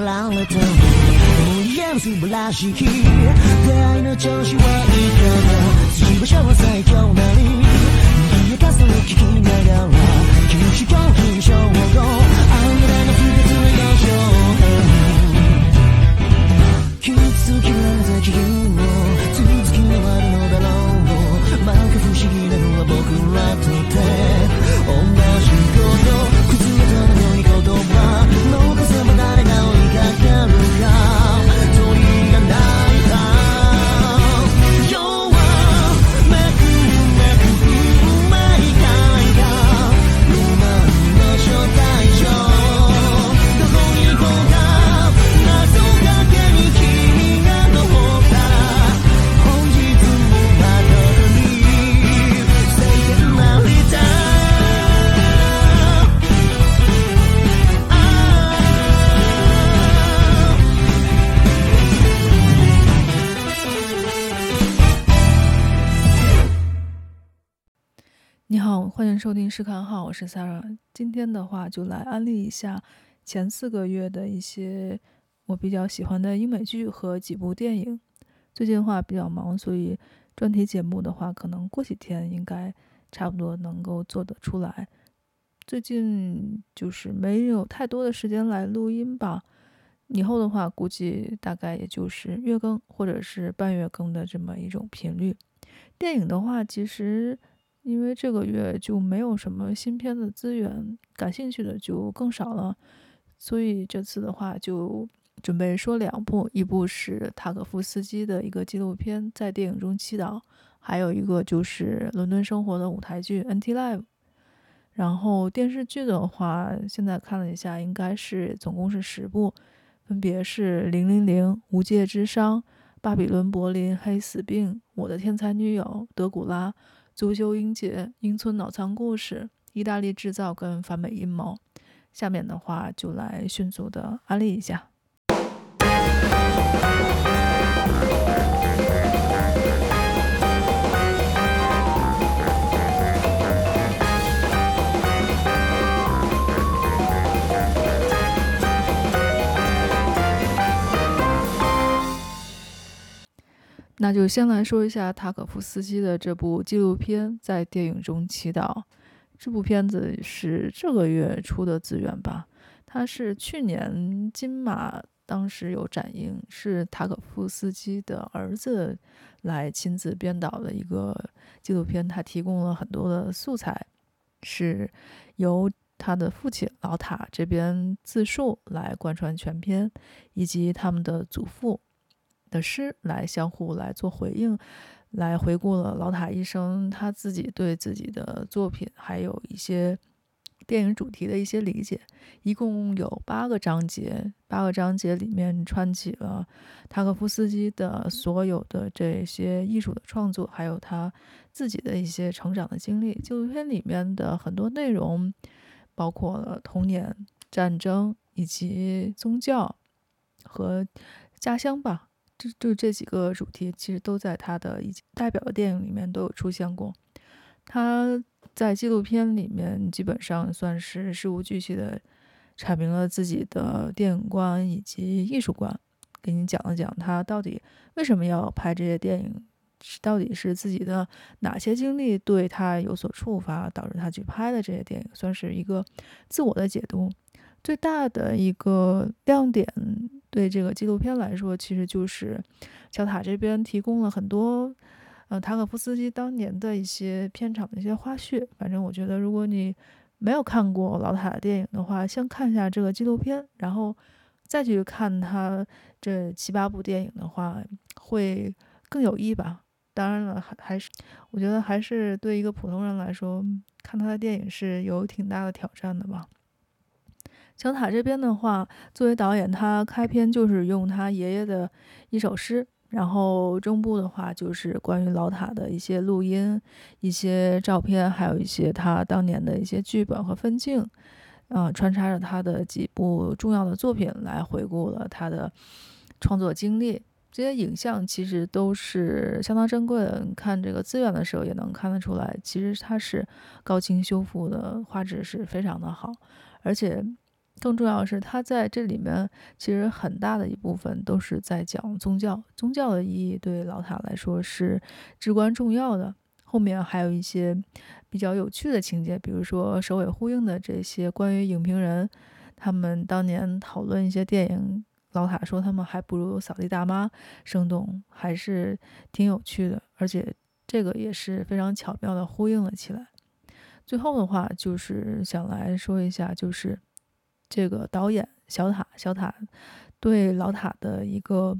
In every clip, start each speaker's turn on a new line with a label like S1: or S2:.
S1: められた盛り上がる素晴らしき出会いの調子はいいかな次場所は最強なり言いかすを聞きながら禁止興奮症候あんなの不けな表現傷つきなんて気分を。
S2: 收听试看号，我是 Sarah。今天的话就来安利一下前四个月的一些我比较喜欢的英美剧和几部电影。最近的话比较忙，所以专题节目的话可能过几天应该差不多能够做得出来。最近就是没有太多的时间来录音吧，以后的话估计大概也就是月更或者是半月更的这么一种频率。电影的话，其实。因为这个月就没有什么新片的资源，感兴趣的就更少了，所以这次的话就准备说两部，一部是塔可夫斯基的一个纪录片《在电影中祈祷》，还有一个就是伦敦生活的舞台剧《NT Live》。然后电视剧的话，现在看了一下，应该是总共是十部，分别是《零零零》《无界之殇》《巴比伦柏林》《黑死病》《我的天才女友》《德古拉》。足球英杰、英村脑残故事、意大利制造跟反美阴谋，下面的话就来迅速的安利一下。那就先来说一下塔可夫斯基的这部纪录片，在电影中祈祷。这部片子是这个月出的资源吧？它是去年金马当时有展映，是塔可夫斯基的儿子来亲自编导的一个纪录片。他提供了很多的素材，是由他的父亲老塔这边自述来贯穿全片，以及他们的祖父。的诗来相互来做回应，来回顾了老塔医生他自己对自己的作品，还有一些电影主题的一些理解。一共有八个章节，八个章节里面串起了塔可夫斯基的所有的这些艺术的创作，还有他自己的一些成长的经历。纪录片里面的很多内容，包括了童年、战争以及宗教和家乡吧。就就这几个主题，其实都在他的一代表的电影里面都有出现过。他在纪录片里面基本上算是事无巨细的阐明了自己的电影观以及艺术观，给你讲了讲他到底为什么要拍这些电影，到底是自己的哪些经历对他有所触发，导致他去拍的这些电影，算是一个自我的解读。最大的一个亮点。对这个纪录片来说，其实就是小塔这边提供了很多，呃，塔可夫斯基当年的一些片场的一些花絮。反正我觉得，如果你没有看过老塔的电影的话，先看一下这个纪录片，然后再去看他这七八部电影的话，会更有益吧。当然了，还还是我觉得还是对一个普通人来说，看他的电影是有挺大的挑战的吧。小塔这边的话，作为导演，他开篇就是用他爷爷的一首诗，然后中部的话就是关于老塔的一些录音、一些照片，还有一些他当年的一些剧本和分镜，啊、穿插着他的几部重要的作品来回顾了他的创作经历。这些影像其实都是相当珍贵的，看这个资源的时候也能看得出来，其实它是高清修复的，画质是非常的好，而且。更重要的是，他在这里面其实很大的一部分都是在讲宗教，宗教的意义对老塔来说是至关重要的。后面还有一些比较有趣的情节，比如说首尾呼应的这些关于影评人他们当年讨论一些电影，老塔说他们还不如扫地大妈生动，还是挺有趣的，而且这个也是非常巧妙的呼应了起来。最后的话就是想来说一下，就是。这个导演小塔，小塔对老塔的一个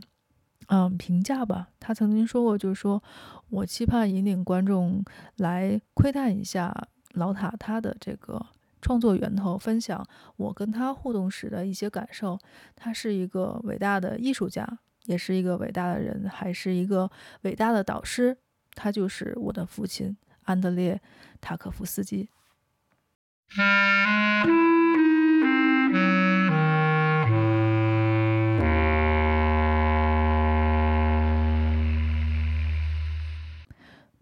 S2: 嗯评价吧，他曾经说过，就是说我期盼引领观众来窥探一下老塔他的这个创作源头，分享我跟他互动时的一些感受。他是一个伟大的艺术家，也是一个伟大的人，还是一个伟大的导师。他就是我的父亲安德烈·塔可夫斯基。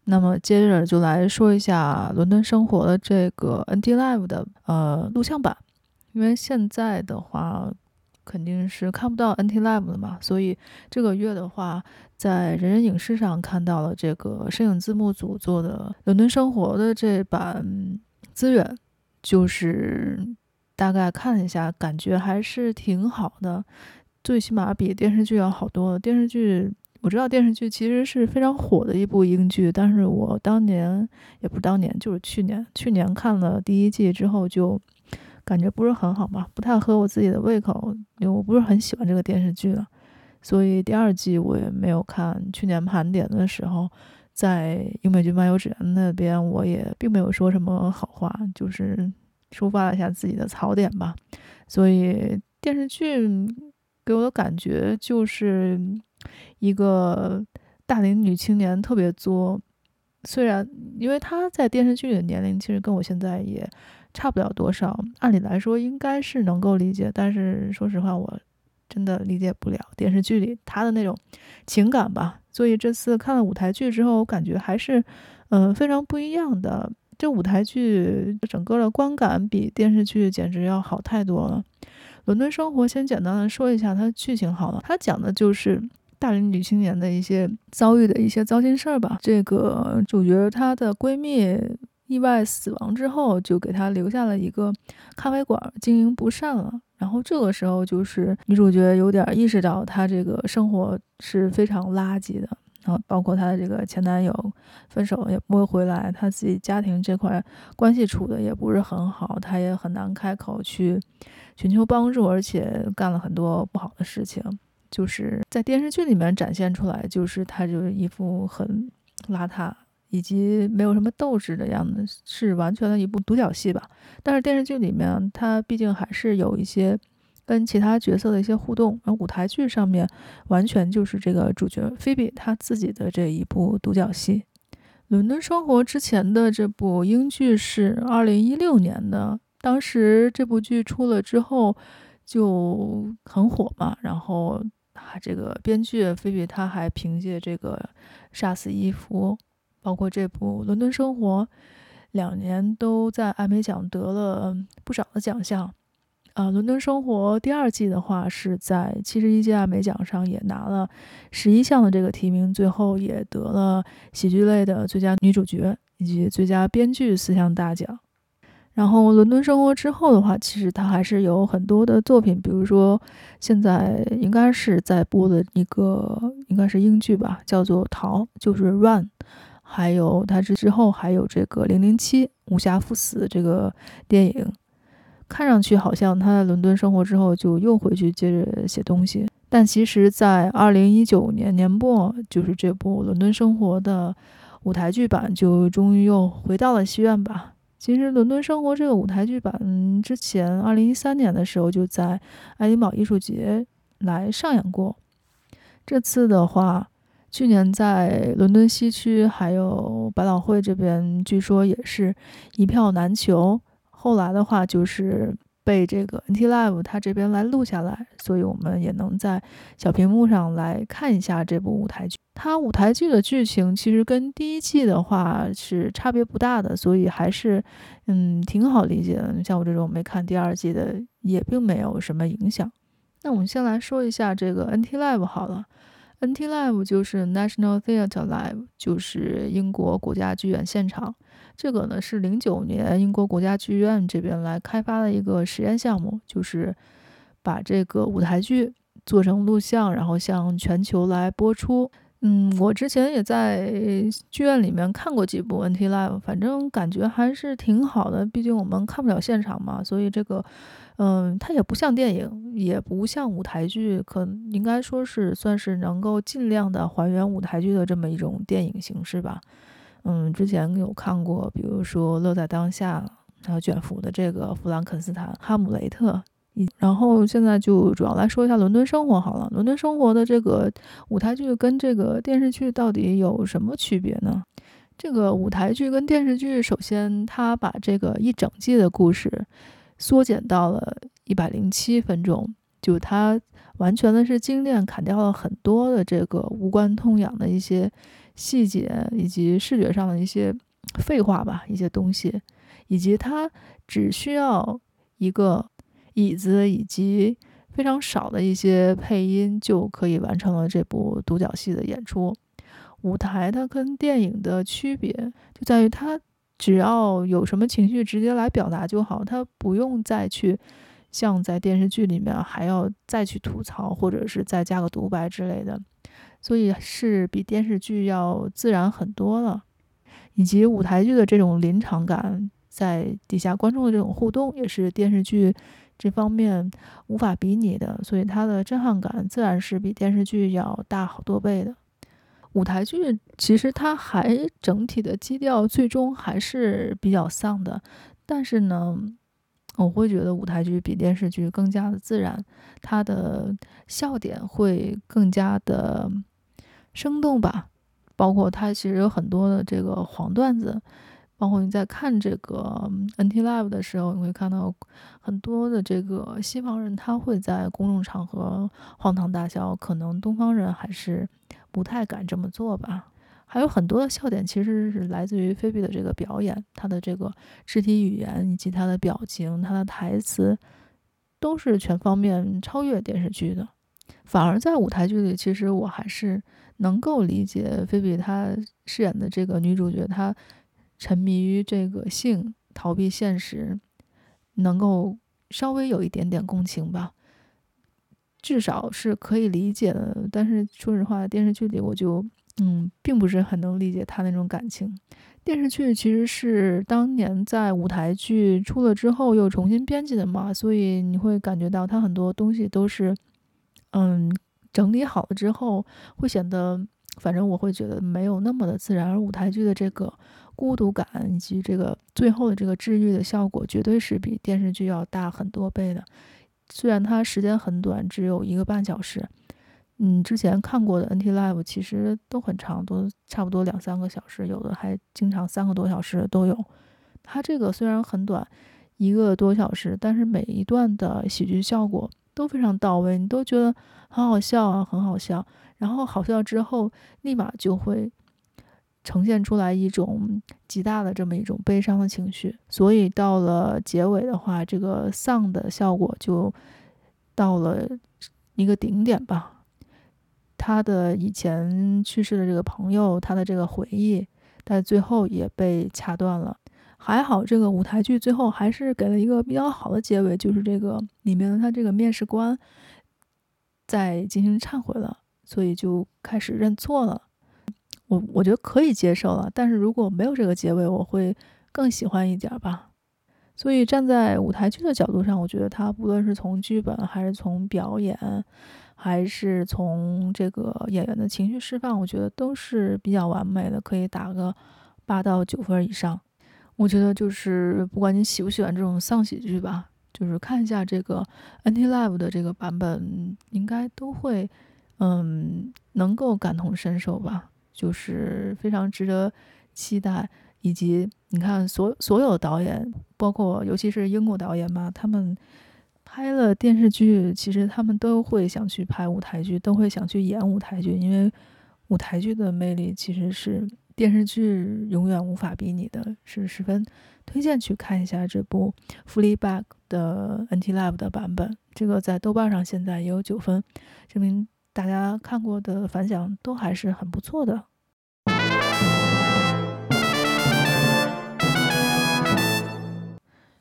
S2: 那么接着就来说一下伦敦生活的这个 NT Live 的呃录像版，因为现在的话肯定是看不到 NT Live 的嘛，所以这个月的话，在人人影视上看到了这个摄影字幕组做的伦敦生活的这版资源，就是大概看了一下，感觉还是挺好的，最起码比电视剧要好多了。电视剧。我知道电视剧其实是非常火的一部英剧，但是我当年也不是当年，就是去年，去年看了第一季之后就感觉不是很好嘛，不太合我自己的胃口，因为我不是很喜欢这个电视剧了，所以第二季我也没有看。去年盘点的时候，在英美剧漫游指南那边，我也并没有说什么好话，就是抒发了一下自己的槽点吧。所以电视剧给我的感觉就是。一个大龄女青年特别作，虽然因为她在电视剧里的年龄其实跟我现在也差不了多少，按理来说应该是能够理解，但是说实话我真的理解不了电视剧里她的那种情感吧。所以这次看了舞台剧之后，我感觉还是嗯、非常不一样的。这舞台剧整个的观感比电视剧简直要好太多了。伦敦生活先简单的说一下它的剧情好了，它讲的就是。大龄女青年的一些遭遇的一些糟心事儿吧。这个主角她的闺蜜意外死亡之后，就给她留下了一个咖啡馆，经营不善了。然后这个时候，就是女主角有点意识到她这个生活是非常垃圾的。然后包括她的这个前男友分手也不会回来，她自己家庭这块关系处的也不是很好，她也很难开口去寻求帮助，而且干了很多不好的事情。就是在电视剧里面展现出来，就是他就是一副很邋遢以及没有什么斗志的样子，是完全的一部独角戏吧。但是电视剧里面，他毕竟还是有一些跟其他角色的一些互动。而舞台剧上面，完全就是这个主角菲比他自己的这一部独角戏。《伦敦生活》之前的这部英剧是二零一六年的，当时这部剧出了之后就很火嘛，然后。啊，这个编剧菲比他还凭借这个《杀死伊芙》，包括这部《伦敦生活》，两年都在艾美奖得了不少的奖项。啊，《伦敦生活》第二季的话是在七十一届艾美奖上也拿了十一项的这个提名，最后也得了喜剧类的最佳女主角以及最佳编剧四项大奖。然后，伦敦生活之后的话，其实他还是有很多的作品，比如说现在应该是在播的一个，应该是英剧吧，叫做《逃》，就是《Run》，还有他之之后还有这个《零零七：无暇赴死》这个电影，看上去好像他在伦敦生活之后就又回去接着写东西，但其实，在二零一九年年末，就是这部《伦敦生活》的舞台剧版就终于又回到了戏院吧。其实，《伦敦生活》这个舞台剧版之前，二零一三年的时候就在爱丁堡艺术节来上演过。这次的话，去年在伦敦西区还有百老汇这边，据说也是一票难求。后来的话，就是被这个 NT Live 它这边来录下来，所以我们也能在小屏幕上来看一下这部舞台剧。它舞台剧的剧情其实跟第一季的话是差别不大的，所以还是嗯挺好理解的。像我这种没看第二季的，也并没有什么影响。那我们先来说一下这个 NT Live 好了。NT Live 就是 National Theatre Live，就是英国国家剧院现场。这个呢是零九年英国国家剧院这边来开发的一个实验项目，就是把这个舞台剧做成录像，然后向全球来播出。嗯，我之前也在剧院里面看过几部 NT Live，反正感觉还是挺好的。毕竟我们看不了现场嘛，所以这个，嗯，它也不像电影，也不像舞台剧，可应该说是算是能够尽量的还原舞台剧的这么一种电影形式吧。嗯，之前有看过，比如说《乐在当下》，还有卷福的这个《弗兰肯斯坦》《哈姆雷特》。然后现在就主要来说一下《伦敦生活》好了，《伦敦生活》的这个舞台剧跟这个电视剧到底有什么区别呢？这个舞台剧跟电视剧，首先它把这个一整季的故事缩减到了一百零七分钟，就它完全的是精炼，砍掉了很多的这个无关痛痒的一些细节，以及视觉上的一些废话吧，一些东西，以及它只需要一个。椅子以及非常少的一些配音就可以完成了这部独角戏的演出。舞台它跟电影的区别就在于它只要有什么情绪直接来表达就好，他不用再去像在电视剧里面还要再去吐槽或者是再加个独白之类的，所以是比电视剧要自然很多了。以及舞台剧的这种临场感，在底下观众的这种互动也是电视剧。这方面无法比拟的，所以它的震撼感自然是比电视剧要大好多倍的。舞台剧其实它还整体的基调最终还是比较丧的，但是呢，我会觉得舞台剧比电视剧更加的自然，它的笑点会更加的生动吧，包括它其实有很多的这个黄段子。包括你在看这个 NT Live 的时候，你会看到很多的这个西方人，他会在公众场合荒唐大笑，可能东方人还是不太敢这么做吧。还有很多的笑点其实是来自于菲比的这个表演，他的这个肢体语言以及他的表情、他的台词，都是全方面超越电视剧的。反而在舞台剧里，其实我还是能够理解菲比她饰演的这个女主角，她。沉迷于这个性，逃避现实，能够稍微有一点点共情吧，至少是可以理解的。但是说实话，电视剧里我就嗯，并不是很能理解他那种感情。电视剧其实是当年在舞台剧出了之后又重新编辑的嘛，所以你会感觉到它很多东西都是嗯整理好了之后，会显得反正我会觉得没有那么的自然。而舞台剧的这个。孤独感以及这个最后的这个治愈的效果，绝对是比电视剧要大很多倍的。虽然它时间很短，只有一个半小时。嗯，之前看过的 NT Live 其实都很长，都差不多两三个小时，有的还经常三个多小时都有。它这个虽然很短，一个多小时，但是每一段的喜剧效果都非常到位，你都觉得很好笑啊，很好笑。然后好笑之后，立马就会。呈现出来一种极大的这么一种悲伤的情绪，所以到了结尾的话，这个丧的效果就到了一个顶点吧。他的以前去世的这个朋友，他的这个回忆，在最后也被掐断了。还好这个舞台剧最后还是给了一个比较好的结尾，就是这个里面的他这个面试官在进行忏悔了，所以就开始认错了。我我觉得可以接受了，但是如果没有这个结尾，我会更喜欢一点吧。所以站在舞台剧的角度上，我觉得它不论是从剧本，还是从表演，还是从这个演员的情绪释放，我觉得都是比较完美的，可以打个八到九分以上。我觉得就是不管你喜不喜欢这种丧喜剧吧，就是看一下这个 NT Live 的这个版本，应该都会嗯能够感同身受吧。就是非常值得期待，以及你看所所有导演包括尤其是英国导演嘛，他们拍了电视剧，其实他们都会想去拍舞台剧，都会想去演舞台剧，因为舞台剧的魅力其实是电视剧永远无法比拟的，是十分推荐去看一下这部《Fleabag》的 Until Love 的版本。这个在豆瓣上现在也有九分，证明大家看过的反响都还是很不错的。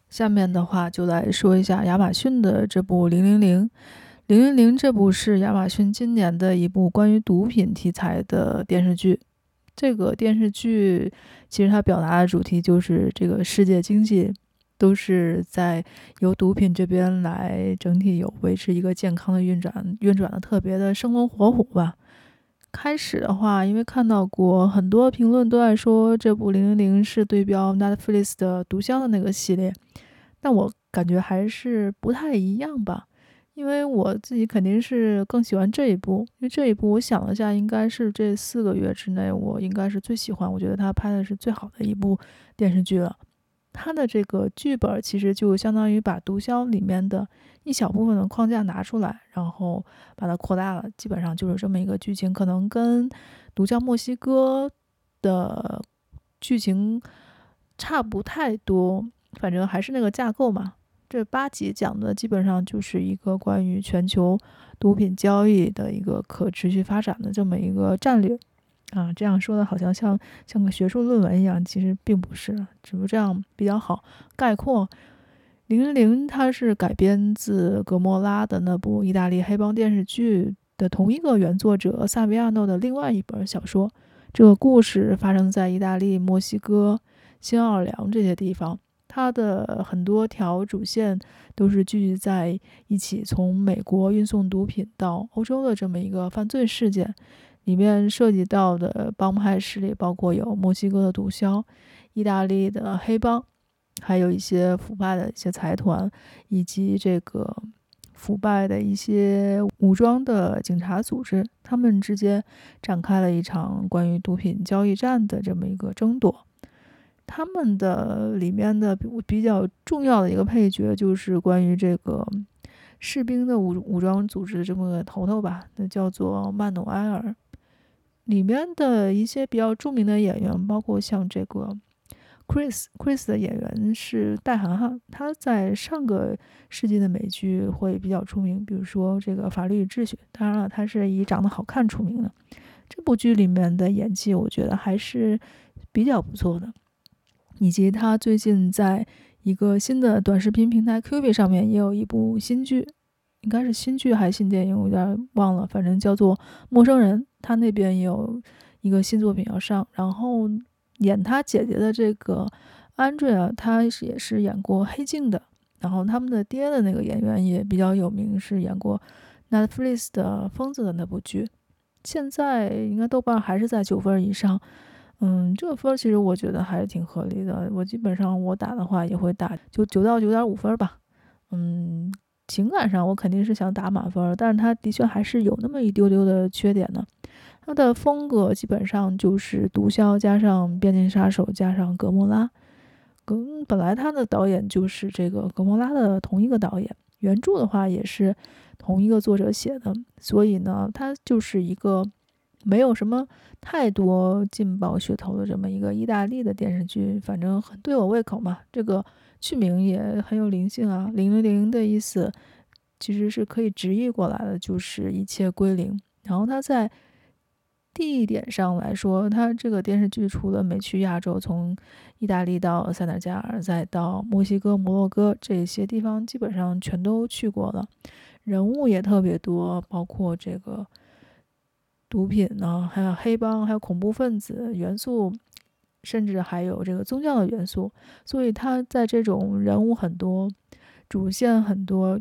S2: 下面的话就来说一下亚马逊的这部《零零零》。《零零零》这部是亚马逊今年的一部关于毒品题材的电视剧。这个电视剧其实它表达的主题就是这个世界经济都是在由毒品这边来整体有维持一个健康的运转，运转的特别的生龙活虎吧。开始的话，因为看到过很多评论都在说这部《零零零》是对标 Netflix 的《毒枭》的那个系列，但我感觉还是不太一样吧。因为我自己肯定是更喜欢这一部，因为这一部我想了一下，应该是这四个月之内我应该是最喜欢，我觉得他拍的是最好的一部电视剧了。他的这个剧本其实就相当于把《毒枭》里面的一小部分的框架拿出来，然后把它扩大了，基本上就是这么一个剧情，可能跟《毒枭墨西哥》的剧情差不太多，反正还是那个架构嘛。这八集讲的基本上就是一个关于全球毒品交易的一个可持续发展的这么一个战略。啊，这样说的好像像像个学术论文一样，其实并不是，只不过这样比较好概括。零零零它是改编自葛莫拉的那部意大利黑帮电视剧的同一个原作者萨维亚诺的另外一本小说。这个故事发生在意大利、墨西哥、新奥尔良这些地方，它的很多条主线都是聚集在一起，从美国运送毒品到欧洲的这么一个犯罪事件。里面涉及到的帮派势力包括有墨西哥的毒枭、意大利的黑帮，还有一些腐败的一些财团，以及这个腐败的一些武装的警察组织，他们之间展开了一场关于毒品交易战的这么一个争夺。他们的里面的比比较重要的一个配角就是关于这个士兵的武武装组织的这么个头头吧，那叫做曼努埃尔。里面的一些比较著名的演员，包括像这个 Chris，Chris 的演员是戴涵涵，他在上个世纪的美剧会比较出名，比如说这个《法律与秩序》，当然了，他是以长得好看出名的。这部剧里面的演技，我觉得还是比较不错的，以及他最近在一个新的短视频平台 Q B 上面也有一部新剧。应该是新剧还是新电影，我有点忘了，反正叫做《陌生人》，他那边也有一个新作品要上。然后演他姐姐的这个 Andrea，他也是演过《黑镜》的。然后他们的爹的那个演员也比较有名，是演过 Netflix 的《疯子》的那部剧。现在应该豆瓣还是在九分以上，嗯，这个分其实我觉得还是挺合理的。我基本上我打的话也会打就九到九点五分吧，嗯。情感上我肯定是想打满分，但是他的确还是有那么一丢丢的缺点的。他的风格基本上就是毒枭加上边境杀手加上格莫拉。葛本来他的导演就是这个格莫拉的同一个导演，原著的话也是同一个作者写的，所以呢，他就是一个没有什么太多劲爆噱头的这么一个意大利的电视剧，反正很对我胃口嘛。这个。剧名也很有灵性啊，零零零的意思其实是可以直译过来的，就是一切归零。然后它在地点上来说，它这个电视剧除了没去亚洲，从意大利到塞内加尔，再到墨西哥、摩洛哥这些地方，基本上全都去过了。人物也特别多，包括这个毒品呢，还有黑帮，还有恐怖分子元素。甚至还有这个宗教的元素，所以他在这种人物很多、主线很多、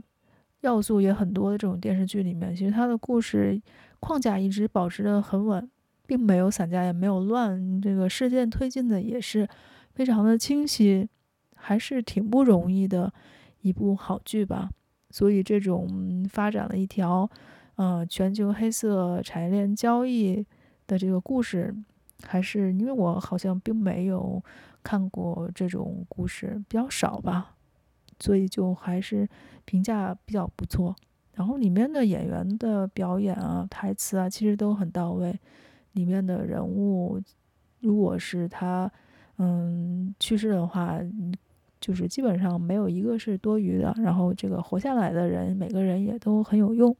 S2: 要素也很多的这种电视剧里面，其实他的故事框架一直保持得很稳，并没有散架，也没有乱，这个事件推进的也是非常的清晰，还是挺不容易的一部好剧吧。所以这种发展了一条，呃，全球黑色产业链交易的这个故事。还是因为我好像并没有看过这种故事比较少吧，所以就还是评价比较不错。然后里面的演员的表演啊、台词啊，其实都很到位。里面的人物，如果是他，嗯，去世的话，就是基本上没有一个是多余的。然后这个活下来的人，每个人也都很有用。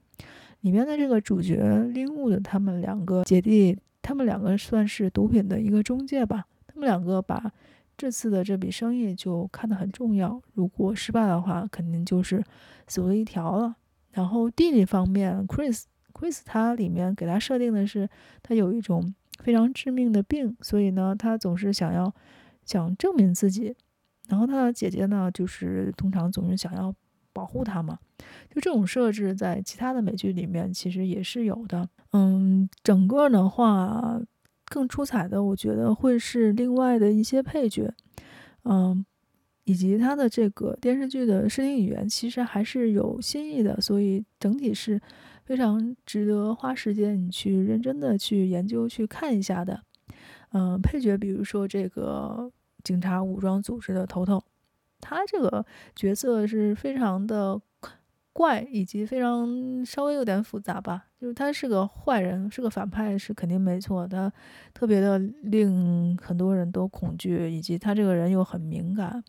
S2: 里面的这个主角铃木的他们两个姐弟，他们两个算是毒品的一个中介吧。他们两个把这次的这笔生意就看得很重要。如果失败的话，肯定就是死路一条了。然后弟弟方面，Chris，Chris 他里面给他设定的是，他有一种非常致命的病，所以呢，他总是想要想证明自己。然后他的姐姐呢，就是通常总是想要保护他嘛。就这种设置，在其他的美剧里面其实也是有的。嗯，整个的话，更出彩的，我觉得会是另外的一些配角。嗯。以及他的这个电视剧的视听语言其实还是有新意的，所以整体是非常值得花时间你去认真的去研究去看一下的。嗯，配角比如说这个警察武装组织的头头，他这个角色是非常的怪，以及非常稍微有点复杂吧，就是他是个坏人，是个反派是肯定没错，他特别的令很多人都恐惧，以及他这个人又很敏感。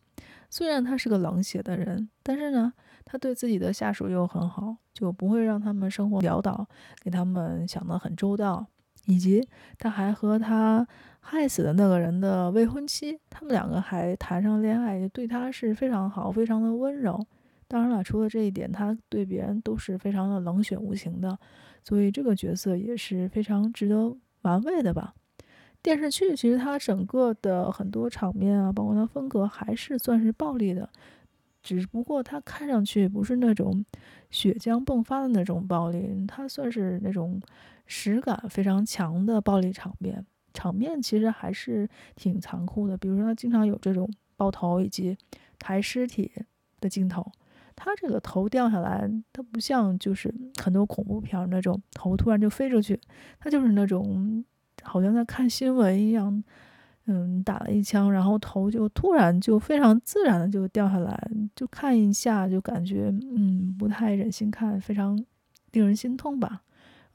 S2: 虽然他是个冷血的人，但是呢，他对自己的下属又很好，就不会让他们生活潦倒，给他们想得很周到。以及他还和他害死的那个人的未婚妻，他们两个还谈上恋爱，对他是非常好，非常的温柔。当然了，除了这一点，他对别人都是非常的冷血无情的，所以这个角色也是非常值得玩味的吧。电视剧其实它整个的很多场面啊，包括它风格还是算是暴力的，只不过它看上去不是那种血浆迸发的那种暴力，它算是那种实感非常强的暴力场面。场面其实还是挺残酷的，比如说它经常有这种爆头以及抬尸体的镜头，它这个头掉下来，它不像就是很多恐怖片那种头突然就飞出去，它就是那种。好像在看新闻一样，嗯，打了一枪，然后头就突然就非常自然的就掉下来，就看一下就感觉嗯不太忍心看，非常令人心痛吧。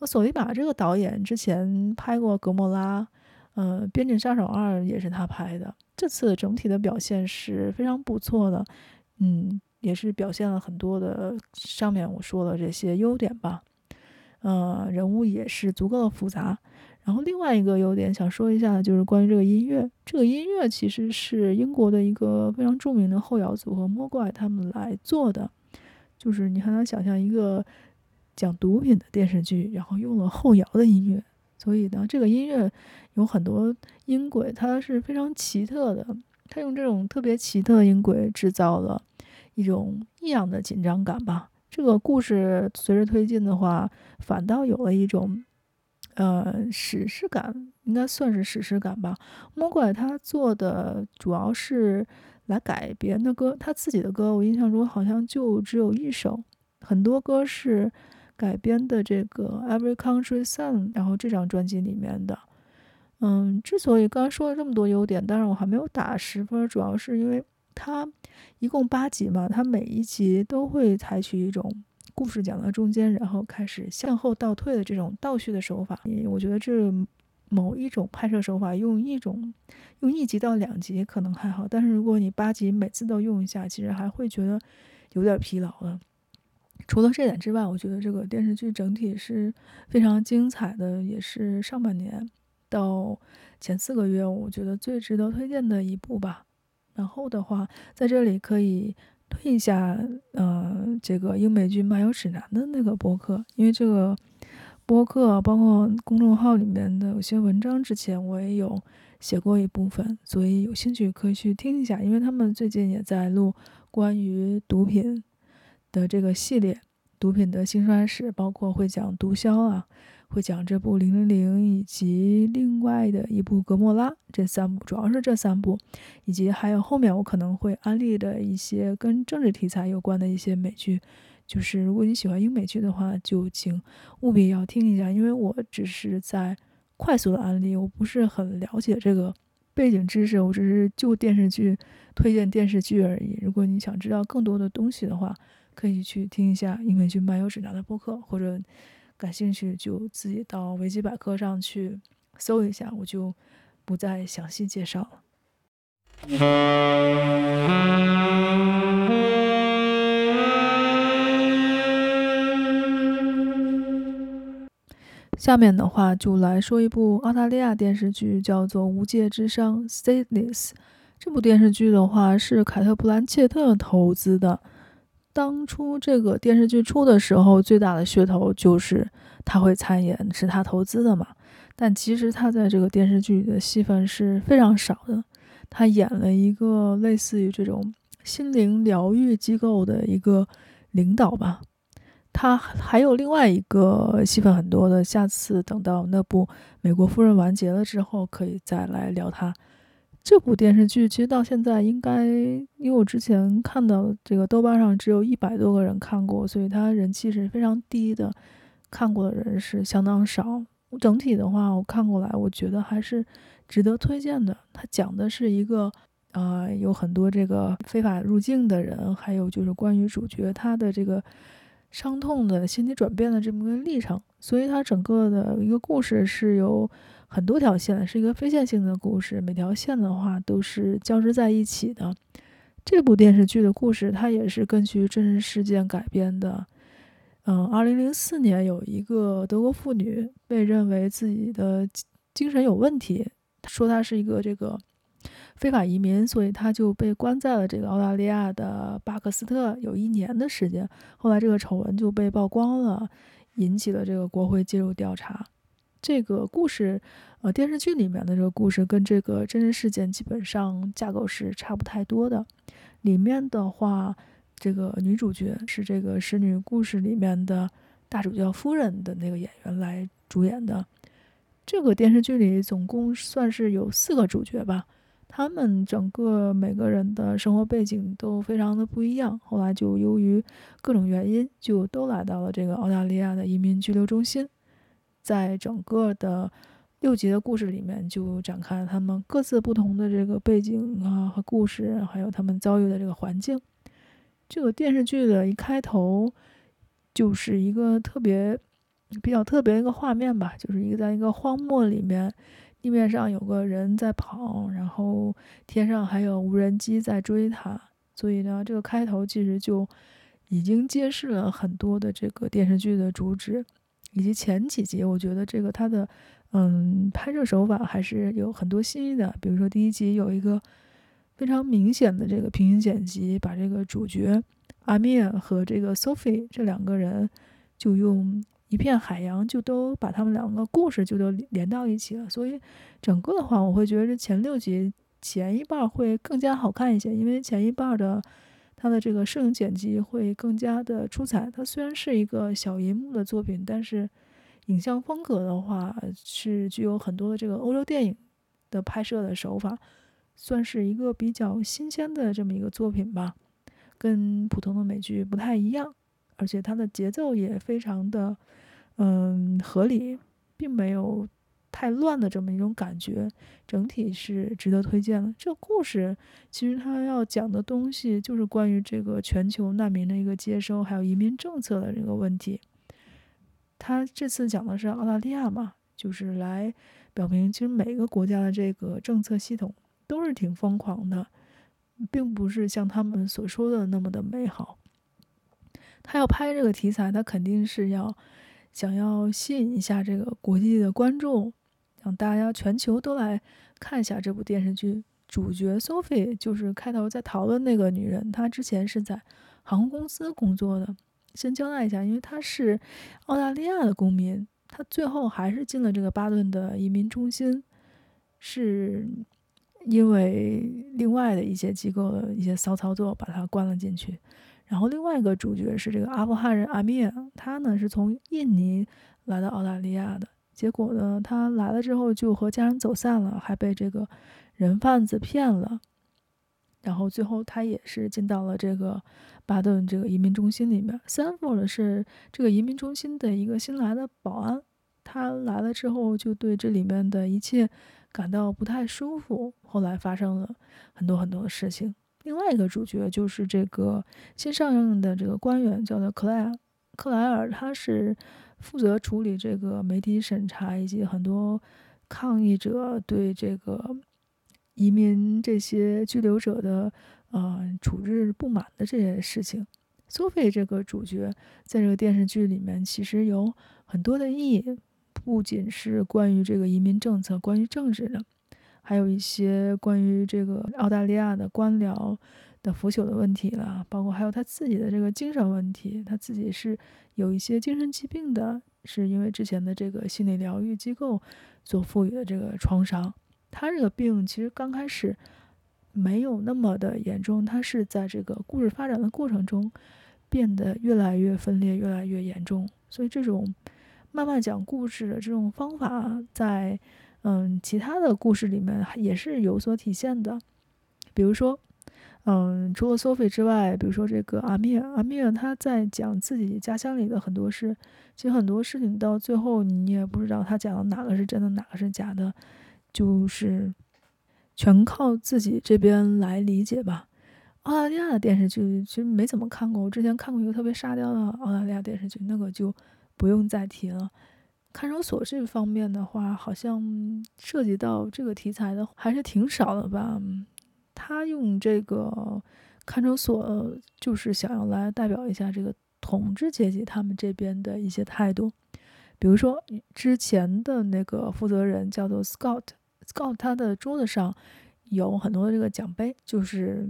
S2: 索尼婊这个导演之前拍过《格莫拉》，呃，《边境杀手二》也是他拍的，这次整体的表现是非常不错的，嗯，也是表现了很多的上面我说的这些优点吧，呃，人物也是足够的复杂。然后另外一个优点想说一下，就是关于这个音乐。这个音乐其实是英国的一个非常著名的后摇组合魔怪他们来做的。就是你很难想象一个讲毒品的电视剧，然后用了后摇的音乐。所以呢，这个音乐有很多音轨，它是非常奇特的。它用这种特别奇特的音轨制造了一种异样的紧张感吧。这个故事随着推进的话，反倒有了一种。呃，史诗感应该算是史诗感吧。魔怪他做的主要是来改别的歌，他自己的歌我印象中好像就只有一首，很多歌是改编的这个《Every Country Song》，然后这张专辑里面的。嗯，之所以刚才说了这么多优点，但是我还没有打十分，主要是因为它一共八集嘛，它每一集都会采取一种。故事讲到中间，然后开始向后倒退的这种倒叙的手法，我觉得这某一种拍摄手法用一种用一集到两集可能还好，但是如果你八集每次都用一下，其实还会觉得有点疲劳了。除了这点之外，我觉得这个电视剧整体是非常精彩的，也是上半年到前四个月我觉得最值得推荐的一部吧。然后的话，在这里可以。推一下，呃，这个英美剧漫游指南的那个播客，因为这个播客包括公众号里面的有些文章，之前我也有写过一部分，所以有兴趣可以去听一下，因为他们最近也在录关于毒品的这个系列，毒品的兴衰史，包括会讲毒枭啊。会讲这部《零零零》，以及另外的一部《格莫拉》，这三部主要是这三部，以及还有后面我可能会安利的一些跟政治题材有关的一些美剧。就是如果你喜欢英美剧的话，就请务必要听一下，因为我只是在快速的安利，我不是很了解这个背景知识，我只是就电视剧推荐电视剧而已。如果你想知道更多的东西的话，可以去听一下英美剧漫游指南的播客，或者感兴趣就自己到维基百科上去搜一下，我就不再详细介绍了。下面的话就来说一部澳大利亚电视剧，叫做《无界之殇》（Stateless）。这部电视剧的话是凯特·布兰切特投资的。当初这个电视剧出的时候，最大的噱头就是他会参演，是他投资的嘛。但其实他在这个电视剧里的戏份是非常少的。他演了一个类似于这种心灵疗愈机构的一个领导吧。他还有另外一个戏份很多的，下次等到那部《美国夫人》完结了之后，可以再来聊他。这部电视剧其实到现在应该，因为我之前看到这个豆瓣上只有一百多个人看过，所以它人气是非常低的，看过的人是相当少。整体的话，我看过来，我觉得还是值得推荐的。它讲的是一个，呃，有很多这个非法入境的人，还有就是关于主角他的这个。伤痛的心理转变的这么个历程，所以它整个的一个故事是由很多条线，是一个非线性的故事，每条线的话都是交织在一起的。这部电视剧的故事它也是根据真实事件改编的。嗯，二零零四年有一个德国妇女被认为自己的精神有问题，说她是一个这个。非法移民，所以她就被关在了这个澳大利亚的巴克斯特有一年的时间。后来这个丑闻就被曝光了，引起了这个国会介入调查。这个故事，呃，电视剧里面的这个故事跟这个真实事件基本上架构是差不太多的。里面的话，这个女主角是这个《使女故事》里面的大主教夫人的那个演员来主演的。这个电视剧里总共算是有四个主角吧。他们整个每个人的生活背景都非常的不一样，后来就由于各种原因，就都来到了这个澳大利亚的移民拘留中心。在整个的六集的故事里面，就展开他们各自不同的这个背景啊和故事，还有他们遭遇的这个环境。这个电视剧的一开头就是一个特别比较特别一个画面吧，就是一个在一个荒漠里面。地面上有个人在跑，然后天上还有无人机在追他，所以呢，这个开头其实就已经揭示了很多的这个电视剧的主旨，以及前几集，我觉得这个它的嗯拍摄手法还是有很多新意的。比如说第一集有一个非常明显的这个平行剪辑，把这个主角阿米尔和这个 Sophie 这两个人就用。一片海洋就都把他们两个故事就都连到一起了，所以整个的话，我会觉得这前六集前一半会更加好看一些，因为前一半的它的这个摄影剪辑会更加的出彩。它虽然是一个小银幕的作品，但是影像风格的话是具有很多的这个欧洲电影的拍摄的手法，算是一个比较新鲜的这么一个作品吧，跟普通的美剧不太一样。而且它的节奏也非常的，嗯，合理，并没有太乱的这么一种感觉，整体是值得推荐的。这个故事其实它要讲的东西就是关于这个全球难民的一个接收，还有移民政策的这个问题。他这次讲的是澳大利亚嘛，就是来表明，其实每个国家的这个政策系统都是挺疯狂的，并不是像他们所说的那么的美好。他要拍这个题材，他肯定是要想要吸引一下这个国际的观众，让大家全球都来看一下这部电视剧。主角 Sophie 就是开头在逃的那个女人，她之前是在航空公司工作的。先交代一下，因为她是澳大利亚的公民，她最后还是进了这个巴顿的移民中心，是因为另外的一些机构的一些骚操作把她关了进去。然后另外一个主角是这个阿富汗人阿米尔，他呢是从印尼来到澳大利亚的，结果呢他来了之后就和家人走散了，还被这个人贩子骗了，然后最后他也是进到了这个巴顿这个移民中心里面。Sanford 是这个移民中心的一个新来的保安，他来了之后就对这里面的一切感到不太舒服，后来发生了很多很多的事情。另外一个主角就是这个新上任的这个官员，叫做克莱尔。克莱尔他是负责处理这个媒体审查以及很多抗议者对这个移民这些居留者的呃处置不满的这些事情。苏菲这个主角在这个电视剧里面其实有很多的意义，不仅是关于这个移民政策、关于政治的。还有一些关于这个澳大利亚的官僚的腐朽的问题了，包括还有他自己的这个精神问题，他自己是有一些精神疾病的，是因为之前的这个心理疗愈机构所赋予的这个创伤。他这个病其实刚开始没有那么的严重，他是在这个故事发展的过程中变得越来越分裂，越来越严重。所以这种慢慢讲故事的这种方法在。嗯，其他的故事里面也是有所体现的，比如说，嗯，除了 Sophie 之外，比如说这个阿米尔，阿米尔他在讲自己家乡里的很多事，其实很多事情到最后你也不知道他讲的哪个是真的，哪个是假的，就是全靠自己这边来理解吧。澳大利亚的电视剧其实没怎么看过，我之前看过一个特别沙雕的澳大利亚电视剧，那个就不用再提了。看守所这方面的话，好像涉及到这个题材的还是挺少的吧。他用这个看守所，就是想要来代表一下这个统治阶级他们这边的一些态度。比如说之前的那个负责人叫做 Scott，Scott 他的桌子上有很多这个奖杯，就是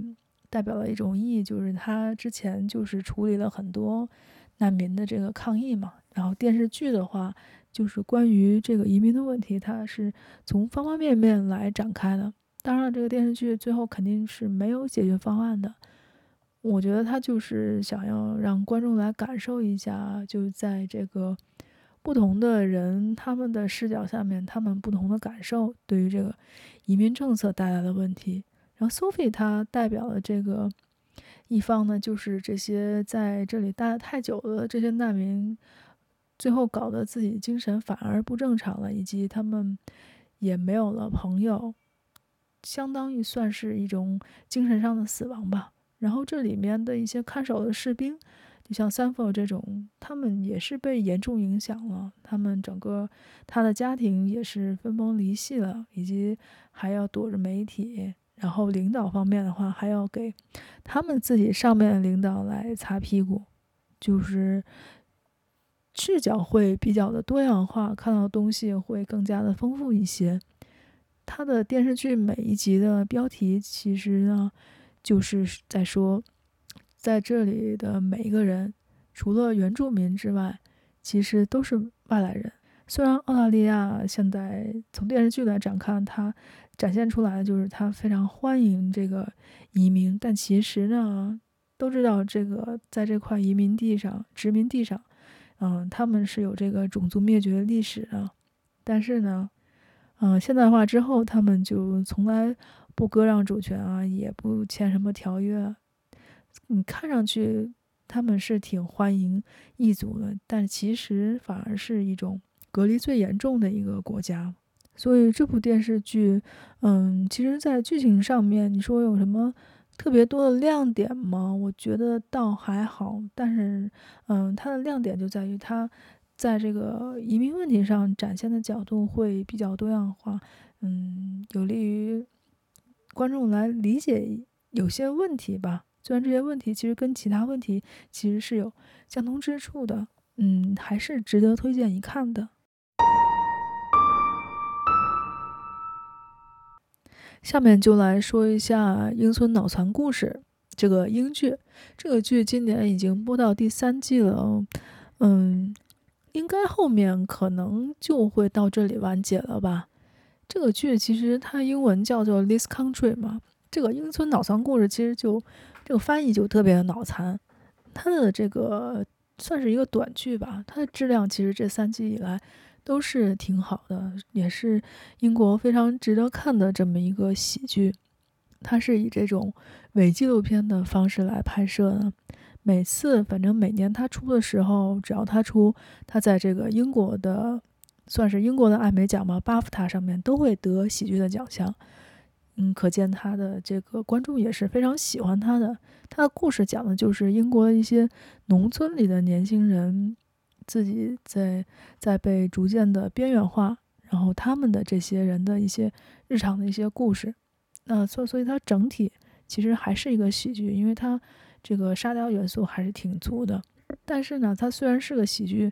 S2: 代表了一种意义，就是他之前就是处理了很多难民的这个抗议嘛。然后电视剧的话。就是关于这个移民的问题，它是从方方面面来展开的。当然，这个电视剧最后肯定是没有解决方案的。我觉得他就是想要让观众来感受一下，就在这个不同的人他们的视角下面，他们不同的感受对于这个移民政策带来的问题。然后 Sophie 她代表的这个一方呢，就是这些在这里待了太久的这些难民。最后搞得自己精神反而不正常了，以及他们也没有了朋友，相当于算是一种精神上的死亡吧。然后这里面的一些看守的士兵，就像三佛这种，他们也是被严重影响了，他们整个他的家庭也是分崩离析了，以及还要躲着媒体。然后领导方面的话，还要给他们自己上面的领导来擦屁股，就是。视角会比较的多样化，看到东西会更加的丰富一些。他的电视剧每一集的标题其实呢，就是在说，在这里的每一个人，除了原住民之外，其实都是外来人。虽然澳大利亚现在从电视剧来展看，它展现出来的就是它非常欢迎这个移民，但其实呢，都知道这个在这块移民地上、殖民地上。嗯，他们是有这个种族灭绝的历史的，但是呢，嗯，现代化之后，他们就从来不割让主权啊，也不签什么条约。你看上去他们是挺欢迎异族的，但其实反而是一种隔离最严重的一个国家。所以这部电视剧，嗯，其实，在剧情上面，你说有什么？特别多的亮点吗？我觉得倒还好，但是，嗯，它的亮点就在于它在这个移民问题上展现的角度会比较多样化，嗯，有利于观众来理解有些问题吧。虽然这些问题其实跟其他问题其实是有相同之处的，嗯，还是值得推荐一看的。下面就来说一下《英村脑残故事》这个英剧。这个剧今年已经播到第三季了，嗯，应该后面可能就会到这里完结了吧。这个剧其实它英文叫做《This Country》嘛，这个《英村脑残故事》其实就这个翻译就特别的脑残。它的这个算是一个短剧吧，它的质量其实这三季以来。都是挺好的，也是英国非常值得看的这么一个喜剧。它是以这种伪纪录片的方式来拍摄的。每次，反正每年他出的时候，只要他出，他在这个英国的算是英国的艾美奖嘛，巴夫塔上面都会得喜剧的奖项。嗯，可见他的这个观众也是非常喜欢他的。他的故事讲的就是英国的一些农村里的年轻人自己在在被逐渐的边缘化，然后他们的这些人的一些日常的一些故事。那所所以它整体其实还是一个喜剧，因为它这个沙雕元素还是挺足的。但是呢，它虽然是个喜剧，